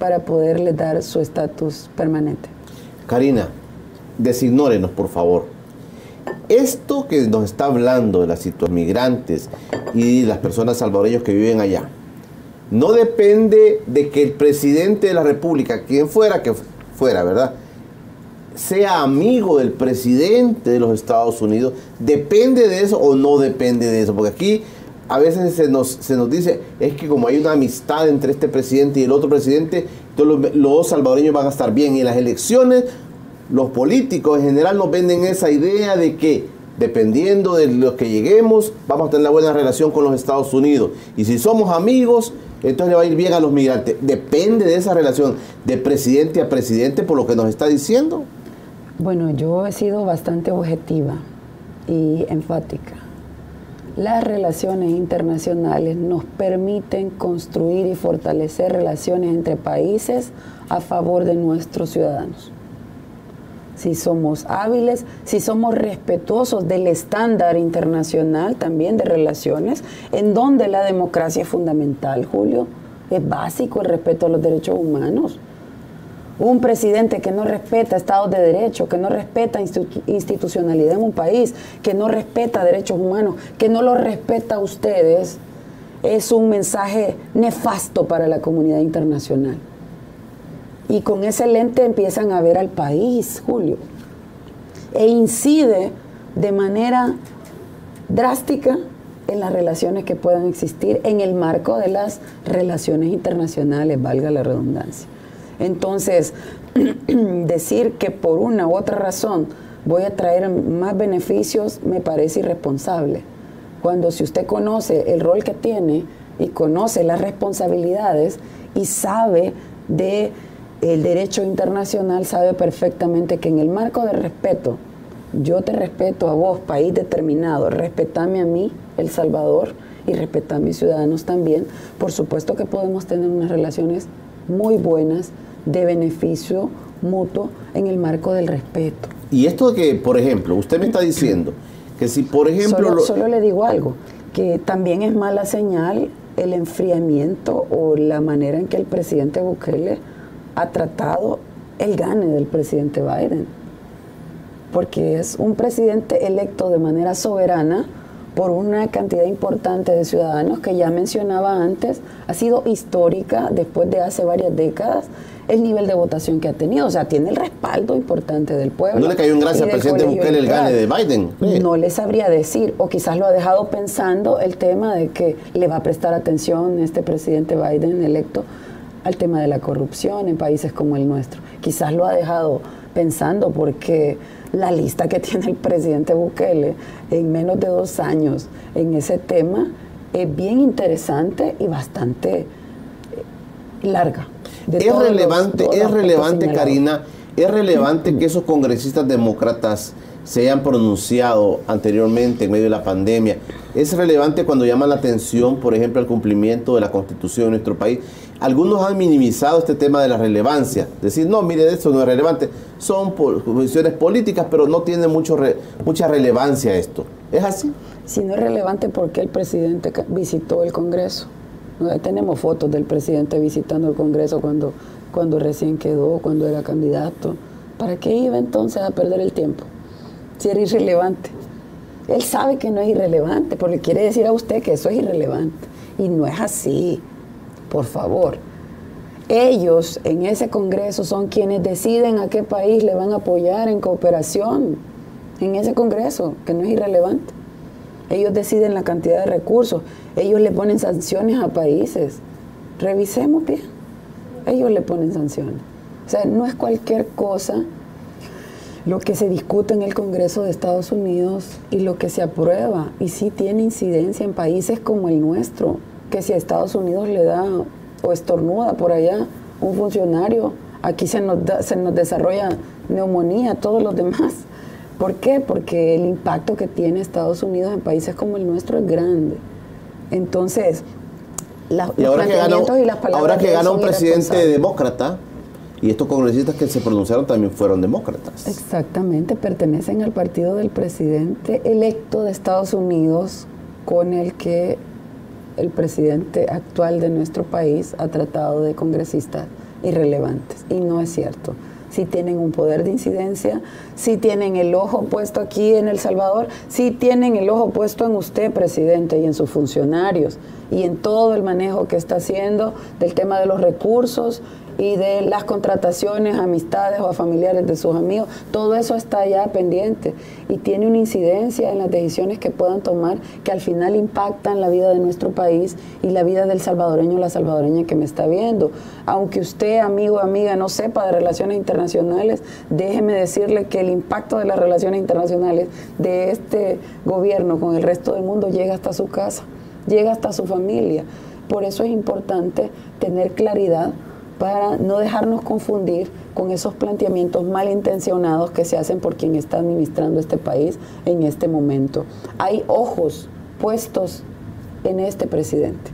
para poderle dar su estatus permanente. Karina, designórenos por favor. Esto que nos está hablando de las situaciones migrantes y las personas salvadoreñas que viven allá, no depende de que el presidente de la República, quien fuera que fuera, ¿verdad? sea amigo del presidente de los Estados Unidos, ¿depende de eso o no depende de eso? Porque aquí a veces se nos, se nos dice, es que como hay una amistad entre este presidente y el otro presidente, todos los, salvadoreños van a estar bien. Y en las elecciones, los políticos en general nos venden esa idea de que dependiendo de los que lleguemos, vamos a tener una buena relación con los Estados Unidos. Y si somos amigos, entonces le va a ir bien a los migrantes. Depende de esa relación de presidente a presidente por lo que nos está diciendo. Bueno, yo he sido bastante objetiva y enfática. Las relaciones internacionales nos permiten construir y fortalecer relaciones entre países a favor de nuestros ciudadanos. Si somos hábiles, si somos respetuosos del estándar internacional también de relaciones, en donde la democracia es fundamental, Julio, es básico el respeto a los derechos humanos un presidente que no respeta estados de derecho, que no respeta institucionalidad en un país, que no respeta derechos humanos, que no lo respeta a ustedes, es un mensaje nefasto para la comunidad internacional. Y con ese lente empiezan a ver al país, Julio. E incide de manera drástica en las relaciones que puedan existir en el marco de las relaciones internacionales, valga la redundancia. Entonces, decir que por una u otra razón voy a traer más beneficios me parece irresponsable. Cuando si usted conoce el rol que tiene y conoce las responsabilidades y sabe de el derecho internacional, sabe perfectamente que en el marco de respeto, yo te respeto a vos, país determinado, respetame a mí, El Salvador, y respeta a mis ciudadanos también, por supuesto que podemos tener unas relaciones muy buenas, de beneficio mutuo en el marco del respeto. Y esto de que, por ejemplo, usted me está diciendo que si, por ejemplo... Solo, le digo algo, que también es mala señal el enfriamiento o la manera en que el presidente Bukele ha tratado el gane del presidente Biden. Porque es un presidente electo de manera soberana por una cantidad importante de ciudadanos que ya mencionaba antes, ha sido histórica después de hace varias décadas el nivel de votación que ha tenido. O sea, tiene el respaldo importante del pueblo. ¿No le cayó en gracia al presidente Bukele el gane de Biden? No le sabría decir, o quizás lo ha dejado pensando el tema de que le va a prestar atención este presidente Biden electo al tema de la corrupción en países como el nuestro. Quizás lo ha dejado pensando porque la lista que tiene el presidente Bukele en menos de dos años en ese tema es bien interesante y bastante eh, larga es relevante, es relevante, Karina, es relevante que esos congresistas demócratas se hayan pronunciado anteriormente en medio de la pandemia. Es relevante cuando llaman la atención, por ejemplo, al cumplimiento de la constitución de nuestro país. Algunos han minimizado este tema de la relevancia. Decir, no, mire, esto no es relevante. Son posiciones políticas, pero no tiene mucho mucha relevancia esto. ¿Es así? Si no es relevante, ¿por qué el presidente visitó el Congreso? Tenemos fotos del presidente visitando el Congreso cuando, cuando recién quedó, cuando era candidato. ¿Para qué iba entonces a perder el tiempo? Si era irrelevante. Él sabe que no es irrelevante, porque quiere decir a usted que eso es irrelevante. Y no es así, por favor. Ellos en ese Congreso son quienes deciden a qué país le van a apoyar en cooperación. En ese Congreso, que no es irrelevante. Ellos deciden la cantidad de recursos, ellos le ponen sanciones a países. Revisemos bien, ellos le ponen sanciones. O sea, no es cualquier cosa lo que se discute en el Congreso de Estados Unidos y lo que se aprueba, y sí tiene incidencia en países como el nuestro, que si a Estados Unidos le da o estornuda por allá un funcionario, aquí se nos, se nos desarrolla neumonía, todos los demás. ¿Por qué? Porque el impacto que tiene Estados Unidos en países como el nuestro es grande. Entonces, los planteamientos y las palabras. Ahora que gana un presidente demócrata, y estos congresistas que se pronunciaron también fueron demócratas. Exactamente, pertenecen al partido del presidente electo de Estados Unidos con el que el presidente actual de nuestro país ha tratado de congresistas irrelevantes. Y no es cierto. Si tienen un poder de incidencia, si tienen el ojo puesto aquí en El Salvador, si tienen el ojo puesto en usted, presidente, y en sus funcionarios, y en todo el manejo que está haciendo del tema de los recursos y de las contrataciones amistades o familiares de sus amigos, todo eso está ya pendiente y tiene una incidencia en las decisiones que puedan tomar que al final impactan la vida de nuestro país y la vida del salvadoreño o la salvadoreña que me está viendo. Aunque usted, amigo o amiga, no sepa de relaciones internacionales, déjeme decirle que el impacto de las relaciones internacionales de este gobierno con el resto del mundo llega hasta su casa, llega hasta su familia. Por eso es importante tener claridad para no dejarnos confundir con esos planteamientos malintencionados que se hacen por quien está administrando este país en este momento. Hay ojos puestos en este presidente.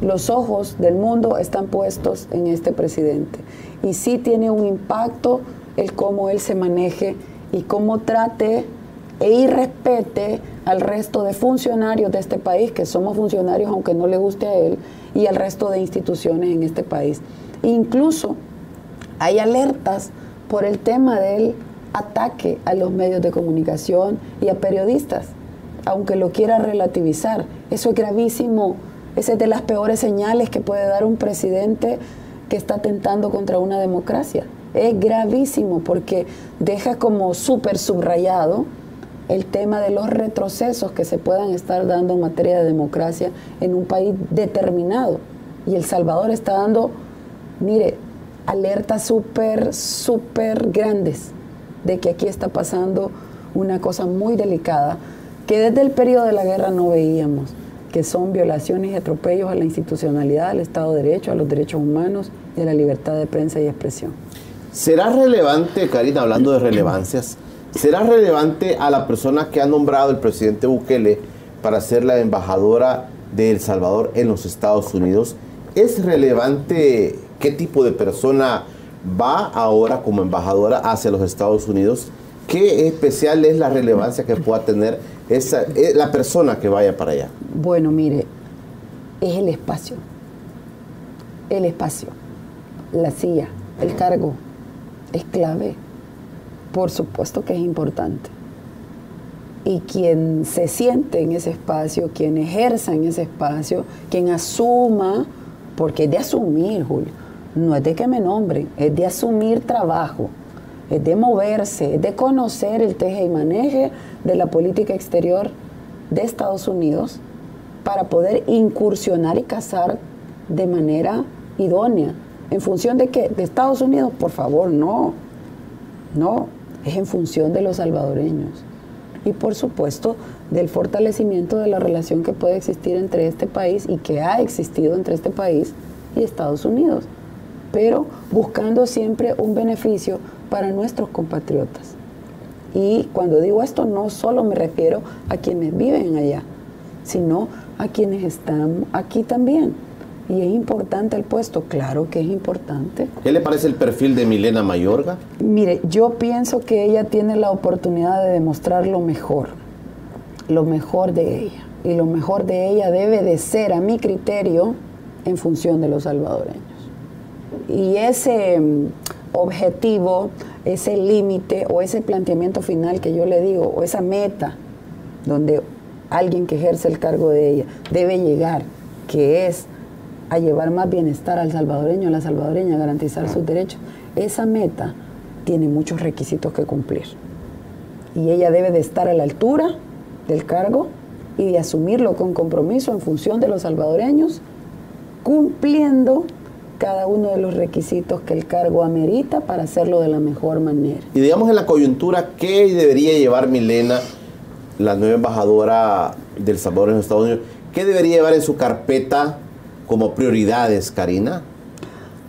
Los ojos del mundo están puestos en este presidente. Y sí tiene un impacto el cómo él se maneje y cómo trate e irrespete al resto de funcionarios de este país, que somos funcionarios aunque no le guste a él, y al resto de instituciones en este país. Incluso hay alertas por el tema del ataque a los medios de comunicación y a periodistas, aunque lo quiera relativizar. Eso es gravísimo. Esa es de las peores señales que puede dar un presidente que está atentando contra una democracia. Es gravísimo porque deja como súper subrayado el tema de los retrocesos que se puedan estar dando en materia de democracia en un país determinado. Y El Salvador está dando mire, alertas súper, súper grandes de que aquí está pasando una cosa muy delicada que desde el periodo de la guerra no veíamos, que son violaciones y atropellos a la institucionalidad, al Estado de Derecho, a los derechos humanos y a la libertad de prensa y expresión. ¿Será relevante, Karina, hablando de relevancias, será relevante a la persona que ha nombrado el presidente Bukele para ser la embajadora de El Salvador en los Estados Unidos? ¿Es relevante qué tipo de persona va ahora como embajadora hacia los Estados Unidos, qué especial es la relevancia que pueda tener esa, eh, la persona que vaya para allá. Bueno, mire, es el espacio, el espacio, la silla, el cargo, es clave, por supuesto que es importante. Y quien se siente en ese espacio, quien ejerza en ese espacio, quien asuma, porque es de asumir, Julio, no es de que me nombren, es de asumir trabajo, es de moverse, es de conocer el teje y maneje de la política exterior de Estados Unidos para poder incursionar y cazar de manera idónea. ¿En función de qué? ¿De Estados Unidos? Por favor, no. No, es en función de los salvadoreños. Y por supuesto del fortalecimiento de la relación que puede existir entre este país y que ha existido entre este país y Estados Unidos pero buscando siempre un beneficio para nuestros compatriotas. Y cuando digo esto, no solo me refiero a quienes viven allá, sino a quienes están aquí también. ¿Y es importante el puesto? Claro que es importante. ¿Qué le parece el perfil de Milena Mayorga? Mire, yo pienso que ella tiene la oportunidad de demostrar lo mejor, lo mejor de ella. Y lo mejor de ella debe de ser, a mi criterio, en función de los salvadoreños y ese mm, objetivo, ese límite o ese planteamiento final que yo le digo, o esa meta donde alguien que ejerce el cargo de ella debe llegar, que es a llevar más bienestar al salvadoreño, a la salvadoreña, a garantizar sus derechos, esa meta tiene muchos requisitos que cumplir. Y ella debe de estar a la altura del cargo y de asumirlo con compromiso en función de los salvadoreños, cumpliendo cada uno de los requisitos que el cargo amerita para hacerlo de la mejor manera. Y digamos en la coyuntura, ¿qué debería llevar Milena, la nueva embajadora del Salvador en los Estados Unidos? ¿Qué debería llevar en su carpeta como prioridades, Karina?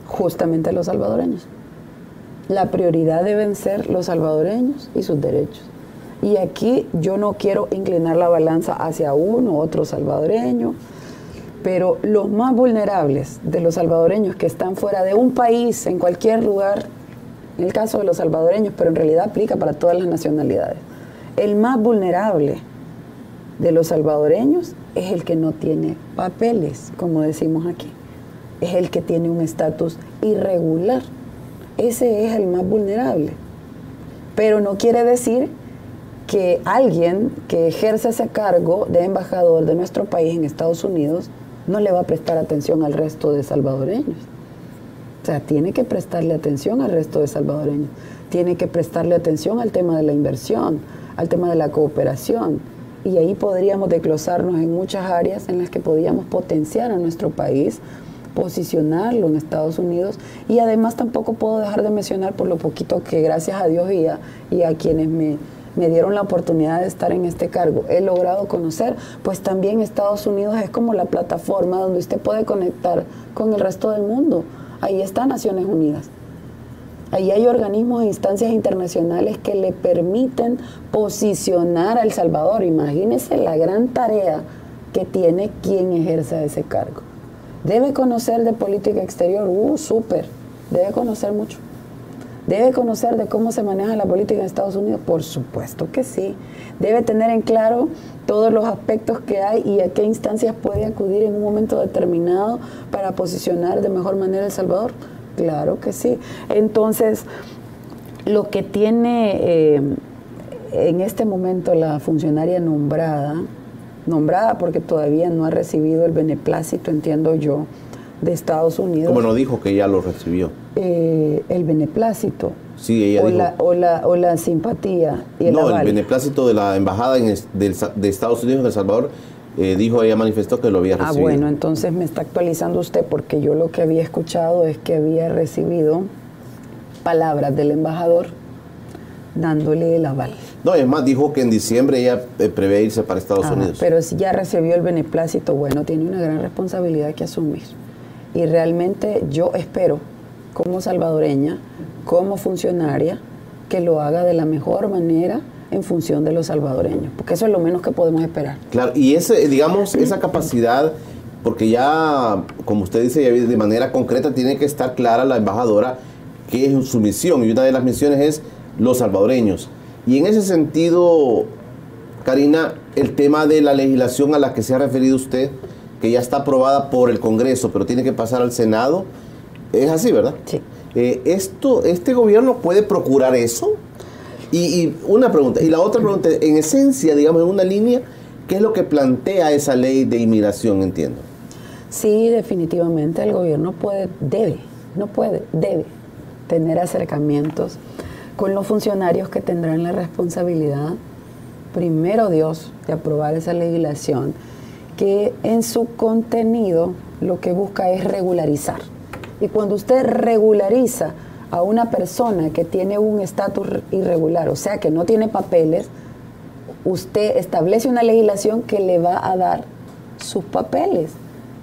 Justamente los salvadoreños. La prioridad deben ser los salvadoreños y sus derechos. Y aquí yo no quiero inclinar la balanza hacia uno u otro salvadoreño, pero los más vulnerables de los salvadoreños que están fuera de un país, en cualquier lugar, en el caso de los salvadoreños, pero en realidad aplica para todas las nacionalidades, el más vulnerable de los salvadoreños es el que no tiene papeles, como decimos aquí, es el que tiene un estatus irregular, ese es el más vulnerable. Pero no quiere decir que alguien que ejerce ese cargo de embajador de nuestro país en Estados Unidos no le va a prestar atención al resto de salvadoreños. O sea, tiene que prestarle atención al resto de salvadoreños. Tiene que prestarle atención al tema de la inversión, al tema de la cooperación. Y ahí podríamos desglosarnos en muchas áreas en las que podríamos potenciar a nuestro país, posicionarlo en Estados Unidos. Y además tampoco puedo dejar de mencionar por lo poquito que gracias a Dios y y a quienes me, me dieron la oportunidad de estar en este cargo, he logrado conocer, pues también Estados Unidos es como la plataforma donde usted puede conectar con el resto del mundo. Ahí está Naciones Unidas. Ahí hay organismos e instancias internacionales que le permiten posicionar a El Salvador. Imagínese la gran tarea que tiene quien ejerza ese cargo. Debe conocer de política exterior, uh, súper, debe conocer mucho. ¿Debe conocer de cómo se maneja la política en Estados Unidos? Por supuesto que sí. Debe tener en claro todos los aspectos que hay y a qué instancias puede acudir en un momento determinado para posicionar de mejor manera El Salvador. Claro que sí. Entonces, lo que tiene eh, en este momento la funcionaria nombrada, nombrada porque todavía no ha recibido el beneplácito, entiendo yo, de Estados Unidos. Como no dijo que ya lo recibió. Eh, el beneplácito. Sí, ella o, dijo. la, o, la, o la simpatía y el no, aval. el beneplácito de la embajada en es- Sa- de Estados Unidos en El Salvador eh, dijo, ella manifestó que lo había Ah, recibido. bueno, entonces me está actualizando usted porque yo lo que había escuchado es que había recibido palabras del embajador dándole el aval. No, es más, dijo que en diciembre ella eh, prevé irse para Estados Unidos. Pero si ya recibió el beneplácito, bueno, tiene una gran responsabilidad que asumir. Y realmente yo espero, como salvadoreña, como funcionaria, que lo haga de la mejor manera en función de los salvadoreños, porque eso es lo menos que podemos esperar. Claro, y ese, digamos, esa capacidad, porque ya, como usted dice, ya de manera concreta tiene que estar clara la embajadora que es su misión, y una de las misiones es los salvadoreños. Y en ese sentido, Karina, el tema de la legislación a la que se ha referido usted, que ya está aprobada por el Congreso, pero tiene que pasar al Senado, es así, ¿verdad? Sí. Eh, esto, ¿Este gobierno puede procurar eso? Y, y una pregunta, y la otra pregunta, en esencia, digamos, en una línea, ¿qué es lo que plantea esa ley de inmigración, entiendo? Sí, definitivamente el gobierno puede, debe, no puede, debe tener acercamientos con los funcionarios que tendrán la responsabilidad, primero Dios, de aprobar esa legislación, que en su contenido lo que busca es regularizar. Y cuando usted regulariza a una persona que tiene un estatus irregular, o sea, que no tiene papeles, usted establece una legislación que le va a dar sus papeles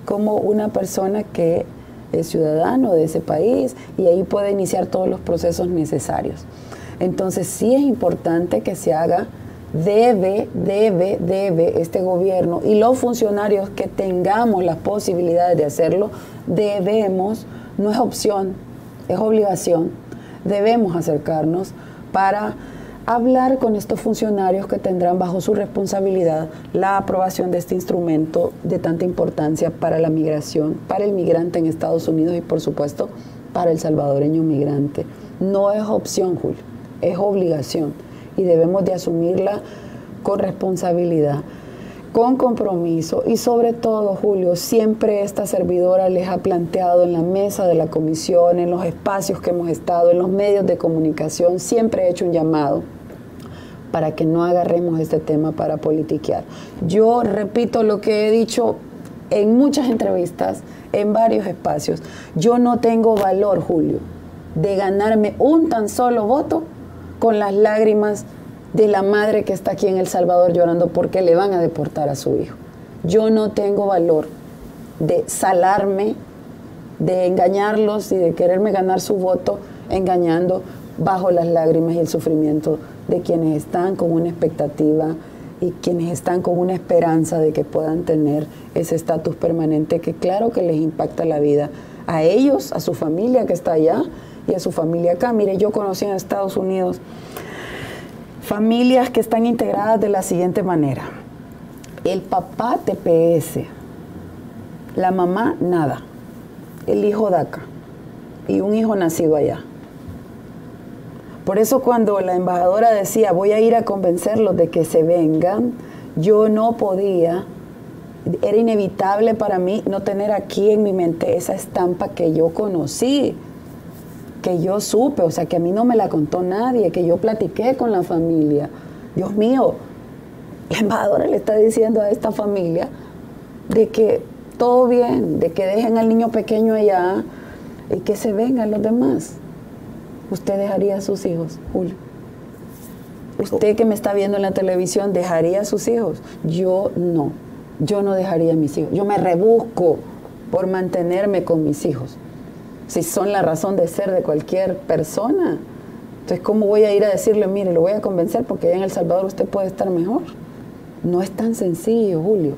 como una persona que es ciudadano de ese país y ahí puede iniciar todos los procesos necesarios. Entonces sí es importante que se haga, debe, debe, debe este gobierno y los funcionarios que tengamos las posibilidades de hacerlo, debemos, no es opción, es obligación, debemos acercarnos para hablar con estos funcionarios que tendrán bajo su responsabilidad la aprobación de este instrumento de tanta importancia para la migración, para el migrante en Estados Unidos y por supuesto para el salvadoreño migrante. No es opción, Julio, es obligación y debemos de asumirla con responsabilidad, con compromiso y sobre todo, Julio, siempre esta servidora les ha planteado en la mesa de la comisión, en los espacios que hemos estado, en los medios de comunicación, siempre he hecho un llamado para que no agarremos este tema para politiquear. Yo repito lo que he dicho en muchas entrevistas, en varios espacios. Yo no tengo valor, Julio, de ganarme un tan solo voto con las lágrimas de la madre que está aquí en El Salvador llorando porque le van a deportar a su hijo. Yo no tengo valor de salarme, de engañarlos y de quererme ganar su voto engañando bajo las lágrimas y el sufrimiento de quienes están con una expectativa y quienes están con una esperanza de que puedan tener ese estatus permanente que claro que les impacta la vida a ellos, a su familia que está allá y a su familia acá. Mire, yo conocí en Estados Unidos familias que están integradas de la siguiente manera. El papá TPS, la mamá nada, el hijo DACA y un hijo nacido allá. Por eso cuando la embajadora decía, voy a ir a convencerlos de que se vengan, yo no podía, era inevitable para mí no tener aquí en mi mente esa estampa que yo conocí, que yo supe, o sea, que a mí no me la contó nadie, que yo platiqué con la familia. Dios mío, la embajadora le está diciendo a esta familia de que todo bien, de que dejen al niño pequeño allá y que se vengan los demás. ¿Usted dejaría a sus hijos, Julio? Usted que me está viendo en la televisión, ¿dejaría a sus hijos? Yo no. Yo no dejaría a mis hijos. Yo me rebusco por mantenerme con mis hijos. Si son la razón de ser de cualquier persona. Entonces, ¿cómo voy a ir a decirle, mire, lo voy a convencer porque en El Salvador usted puede estar mejor? No es tan sencillo, Julio.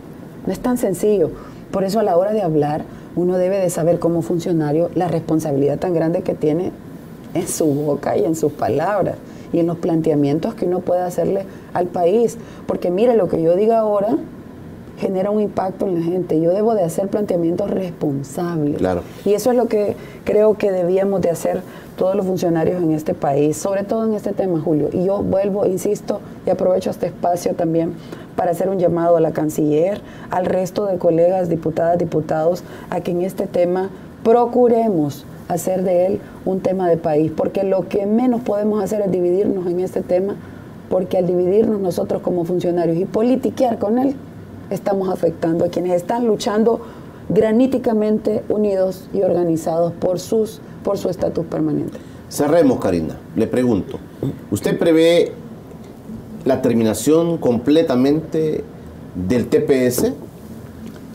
No es tan sencillo. Por eso a la hora de hablar, uno debe de saber como funcionario la responsabilidad tan grande que tiene en su boca y en sus palabras y en los planteamientos que uno puede hacerle al país. Porque mire, lo que yo diga ahora genera un impacto en la gente. Yo debo de hacer planteamientos responsables. Claro. Y eso es lo que creo que debíamos de hacer todos los funcionarios en este país, sobre todo en este tema, Julio. Y yo vuelvo, insisto, y aprovecho este espacio también para hacer un llamado a la canciller, al resto de colegas, diputadas, diputados, a que en este tema procuremos hacer de él un tema de país, porque lo que menos podemos hacer es dividirnos en este tema, porque al dividirnos nosotros como funcionarios y politiquear con él, estamos afectando a quienes están luchando graníticamente unidos y organizados por, sus, por su estatus permanente. Cerremos, Karina. Le pregunto, ¿usted prevé la terminación completamente del TPS?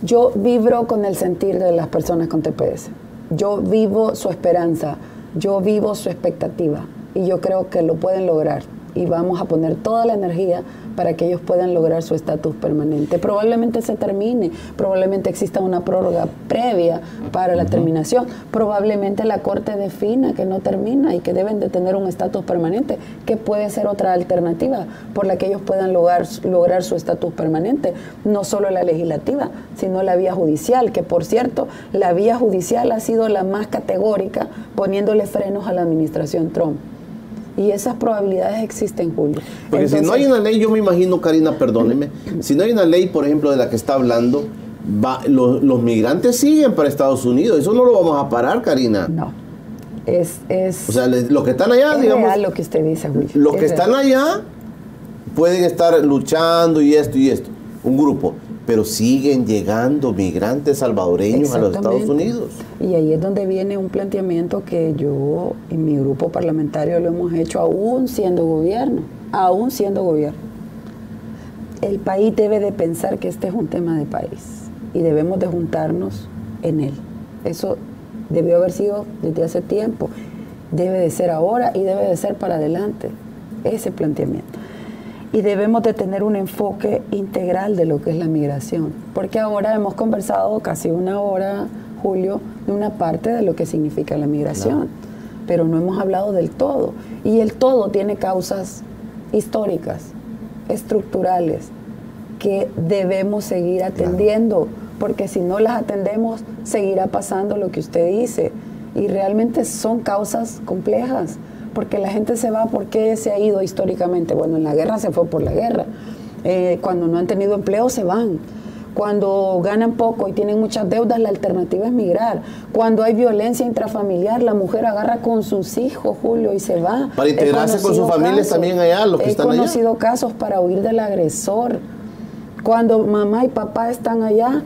Yo vibro con el sentir de las personas con TPS yo vivo su esperanza, yo vivo su expectativa y yo creo que lo pueden lograr y vamos a poner toda la energía para que ellos puedan lograr su estatus permanente. Probablemente se termine, probablemente exista una prórroga previa para la terminación, probablemente la Corte defina que no termina y que deben de tener un estatus permanente, que puede ser otra alternativa por la que ellos puedan lograr, lograr su estatus permanente, no solo la legislativa, sino la vía judicial, que por cierto, la vía judicial ha sido la más categórica poniéndole frenos a la administración Trump. Y esas probabilidades existen, Julio. Porque si no hay una ley, yo me imagino, Karina, perdóneme, si no hay una ley, por ejemplo, de la que está hablando, va, los, migrantes siguen para Estados Unidos. Eso no lo vamos a parar, Karina. No. Es, es, o sea, los que están allá, es digamos. Real lo que usted dice, Julio. Los que están allá pueden estar luchando y esto y esto. Un grupo pero siguen llegando migrantes salvadoreños a los Estados Unidos. Y ahí es donde viene un planteamiento que yo y mi grupo parlamentario lo hemos hecho aún siendo gobierno, aún siendo gobierno. El país debe de pensar que este es un tema de país y debemos de juntarnos en él. Eso debió haber sido desde hace tiempo, debe de ser ahora y debe de ser para adelante ese planteamiento y debemos de tener un enfoque integral de lo que es la migración, porque ahora hemos conversado casi una hora, Julio, de una parte de lo que significa la migración, pero no hemos hablado del todo, y el todo tiene causas históricas, estructurales, que debemos seguir atendiendo, porque si no las atendemos, seguirá pasando lo que usted dice, y realmente son causas complejas porque la gente se va porque se ha ido históricamente. Bueno, en la guerra se fue por la guerra. Eh, cuando no han tenido empleo se van. Cuando ganan poco y tienen muchas deudas, la alternativa es migrar. Cuando hay violencia intrafamiliar, la mujer agarra con sus hijos, Julio, y se va. Para integrarse con sus familias también allá, los que están allá. He conocido casos para huir del agresor. Cuando mamá y papá están allá,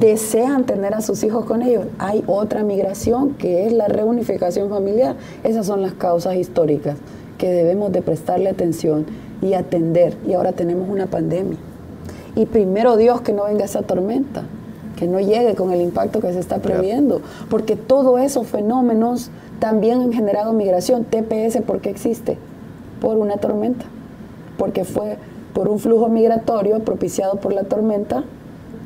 desean tener a sus hijos con ellos. Hay otra migración que es la reunificación familiar. Esas son las causas históricas que debemos de prestarle atención y atender. Y ahora tenemos una pandemia. Y primero Dios que no venga esa tormenta, que no llegue con el impacto que se está previendo, porque todos esos fenómenos también han generado migración. TPS, ¿por qué existe? Por una tormenta, porque fue por un flujo migratorio propiciado por la tormenta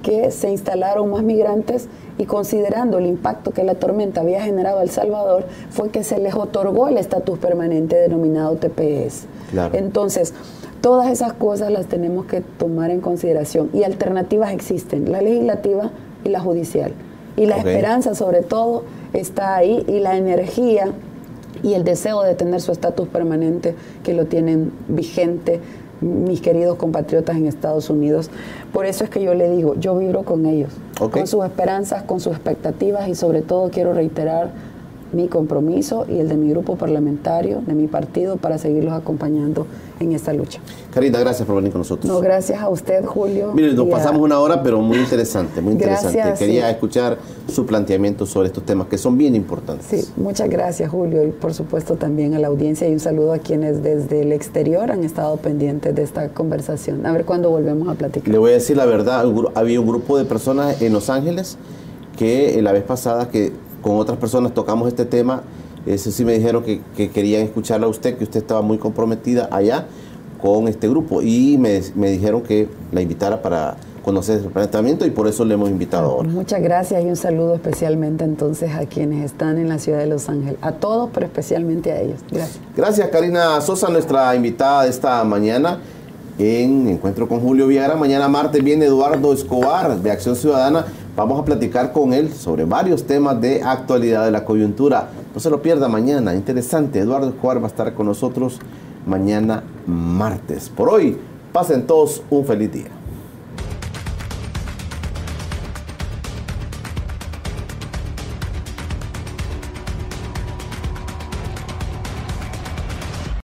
que se instalaron más migrantes y considerando el impacto que la tormenta había generado a El Salvador, fue que se les otorgó el estatus permanente denominado TPS. Entonces, Todas esas cosas las tenemos que tomar en consideración y alternativas existen, la legislativa y la judicial. Y la esperanza sobre todo está ahí y la energía y el deseo de tener su estatus permanente que lo tienen vigente mis queridos compatriotas en Estados Unidos. Por eso es que yo le digo, yo vibro con ellos, con sus esperanzas, con sus expectativas y sobre todo quiero reiterar mi compromiso y el de mi grupo parlamentario, de mi partido, para seguirlos acompañando en esta lucha. Carita, gracias por venir con nosotros. No, gracias a usted, Julio. Mire, nos pasamos una hora, pero muy interesante, muy interesante. Quería escuchar su planteamiento sobre estos temas que son bien importantes. Sí, muchas gracias, Julio, y por supuesto también a la audiencia y un saludo a quienes desde el exterior han estado pendientes de esta conversación. A ver cuándo volvemos a platicar. Le voy a decir la verdad, había un grupo de personas en Los Ángeles que la vez pasada que con otras personas tocamos este tema. Eso sí me dijeron que, querían escucharla a usted, que usted estaba muy comprometida allá con este grupo. Y me, dijeron que la invitara para conocer el planteamiento y por eso le hemos invitado ahora. Muchas gracias y un saludo especialmente entonces a quienes están en la ciudad de Los Ángeles. A todos, pero especialmente a ellos. Gracias. Gracias, Karina Sosa, nuestra invitada de esta mañana en Encuentro con Julio Villara. Mañana martes viene Eduardo Escobar de Acción Ciudadana Vamos a platicar con él sobre varios temas de actualidad de la coyuntura. No se lo pierda mañana, interesante. Eduardo Escobar va a estar con nosotros mañana martes. Por hoy, pasen todos un feliz día.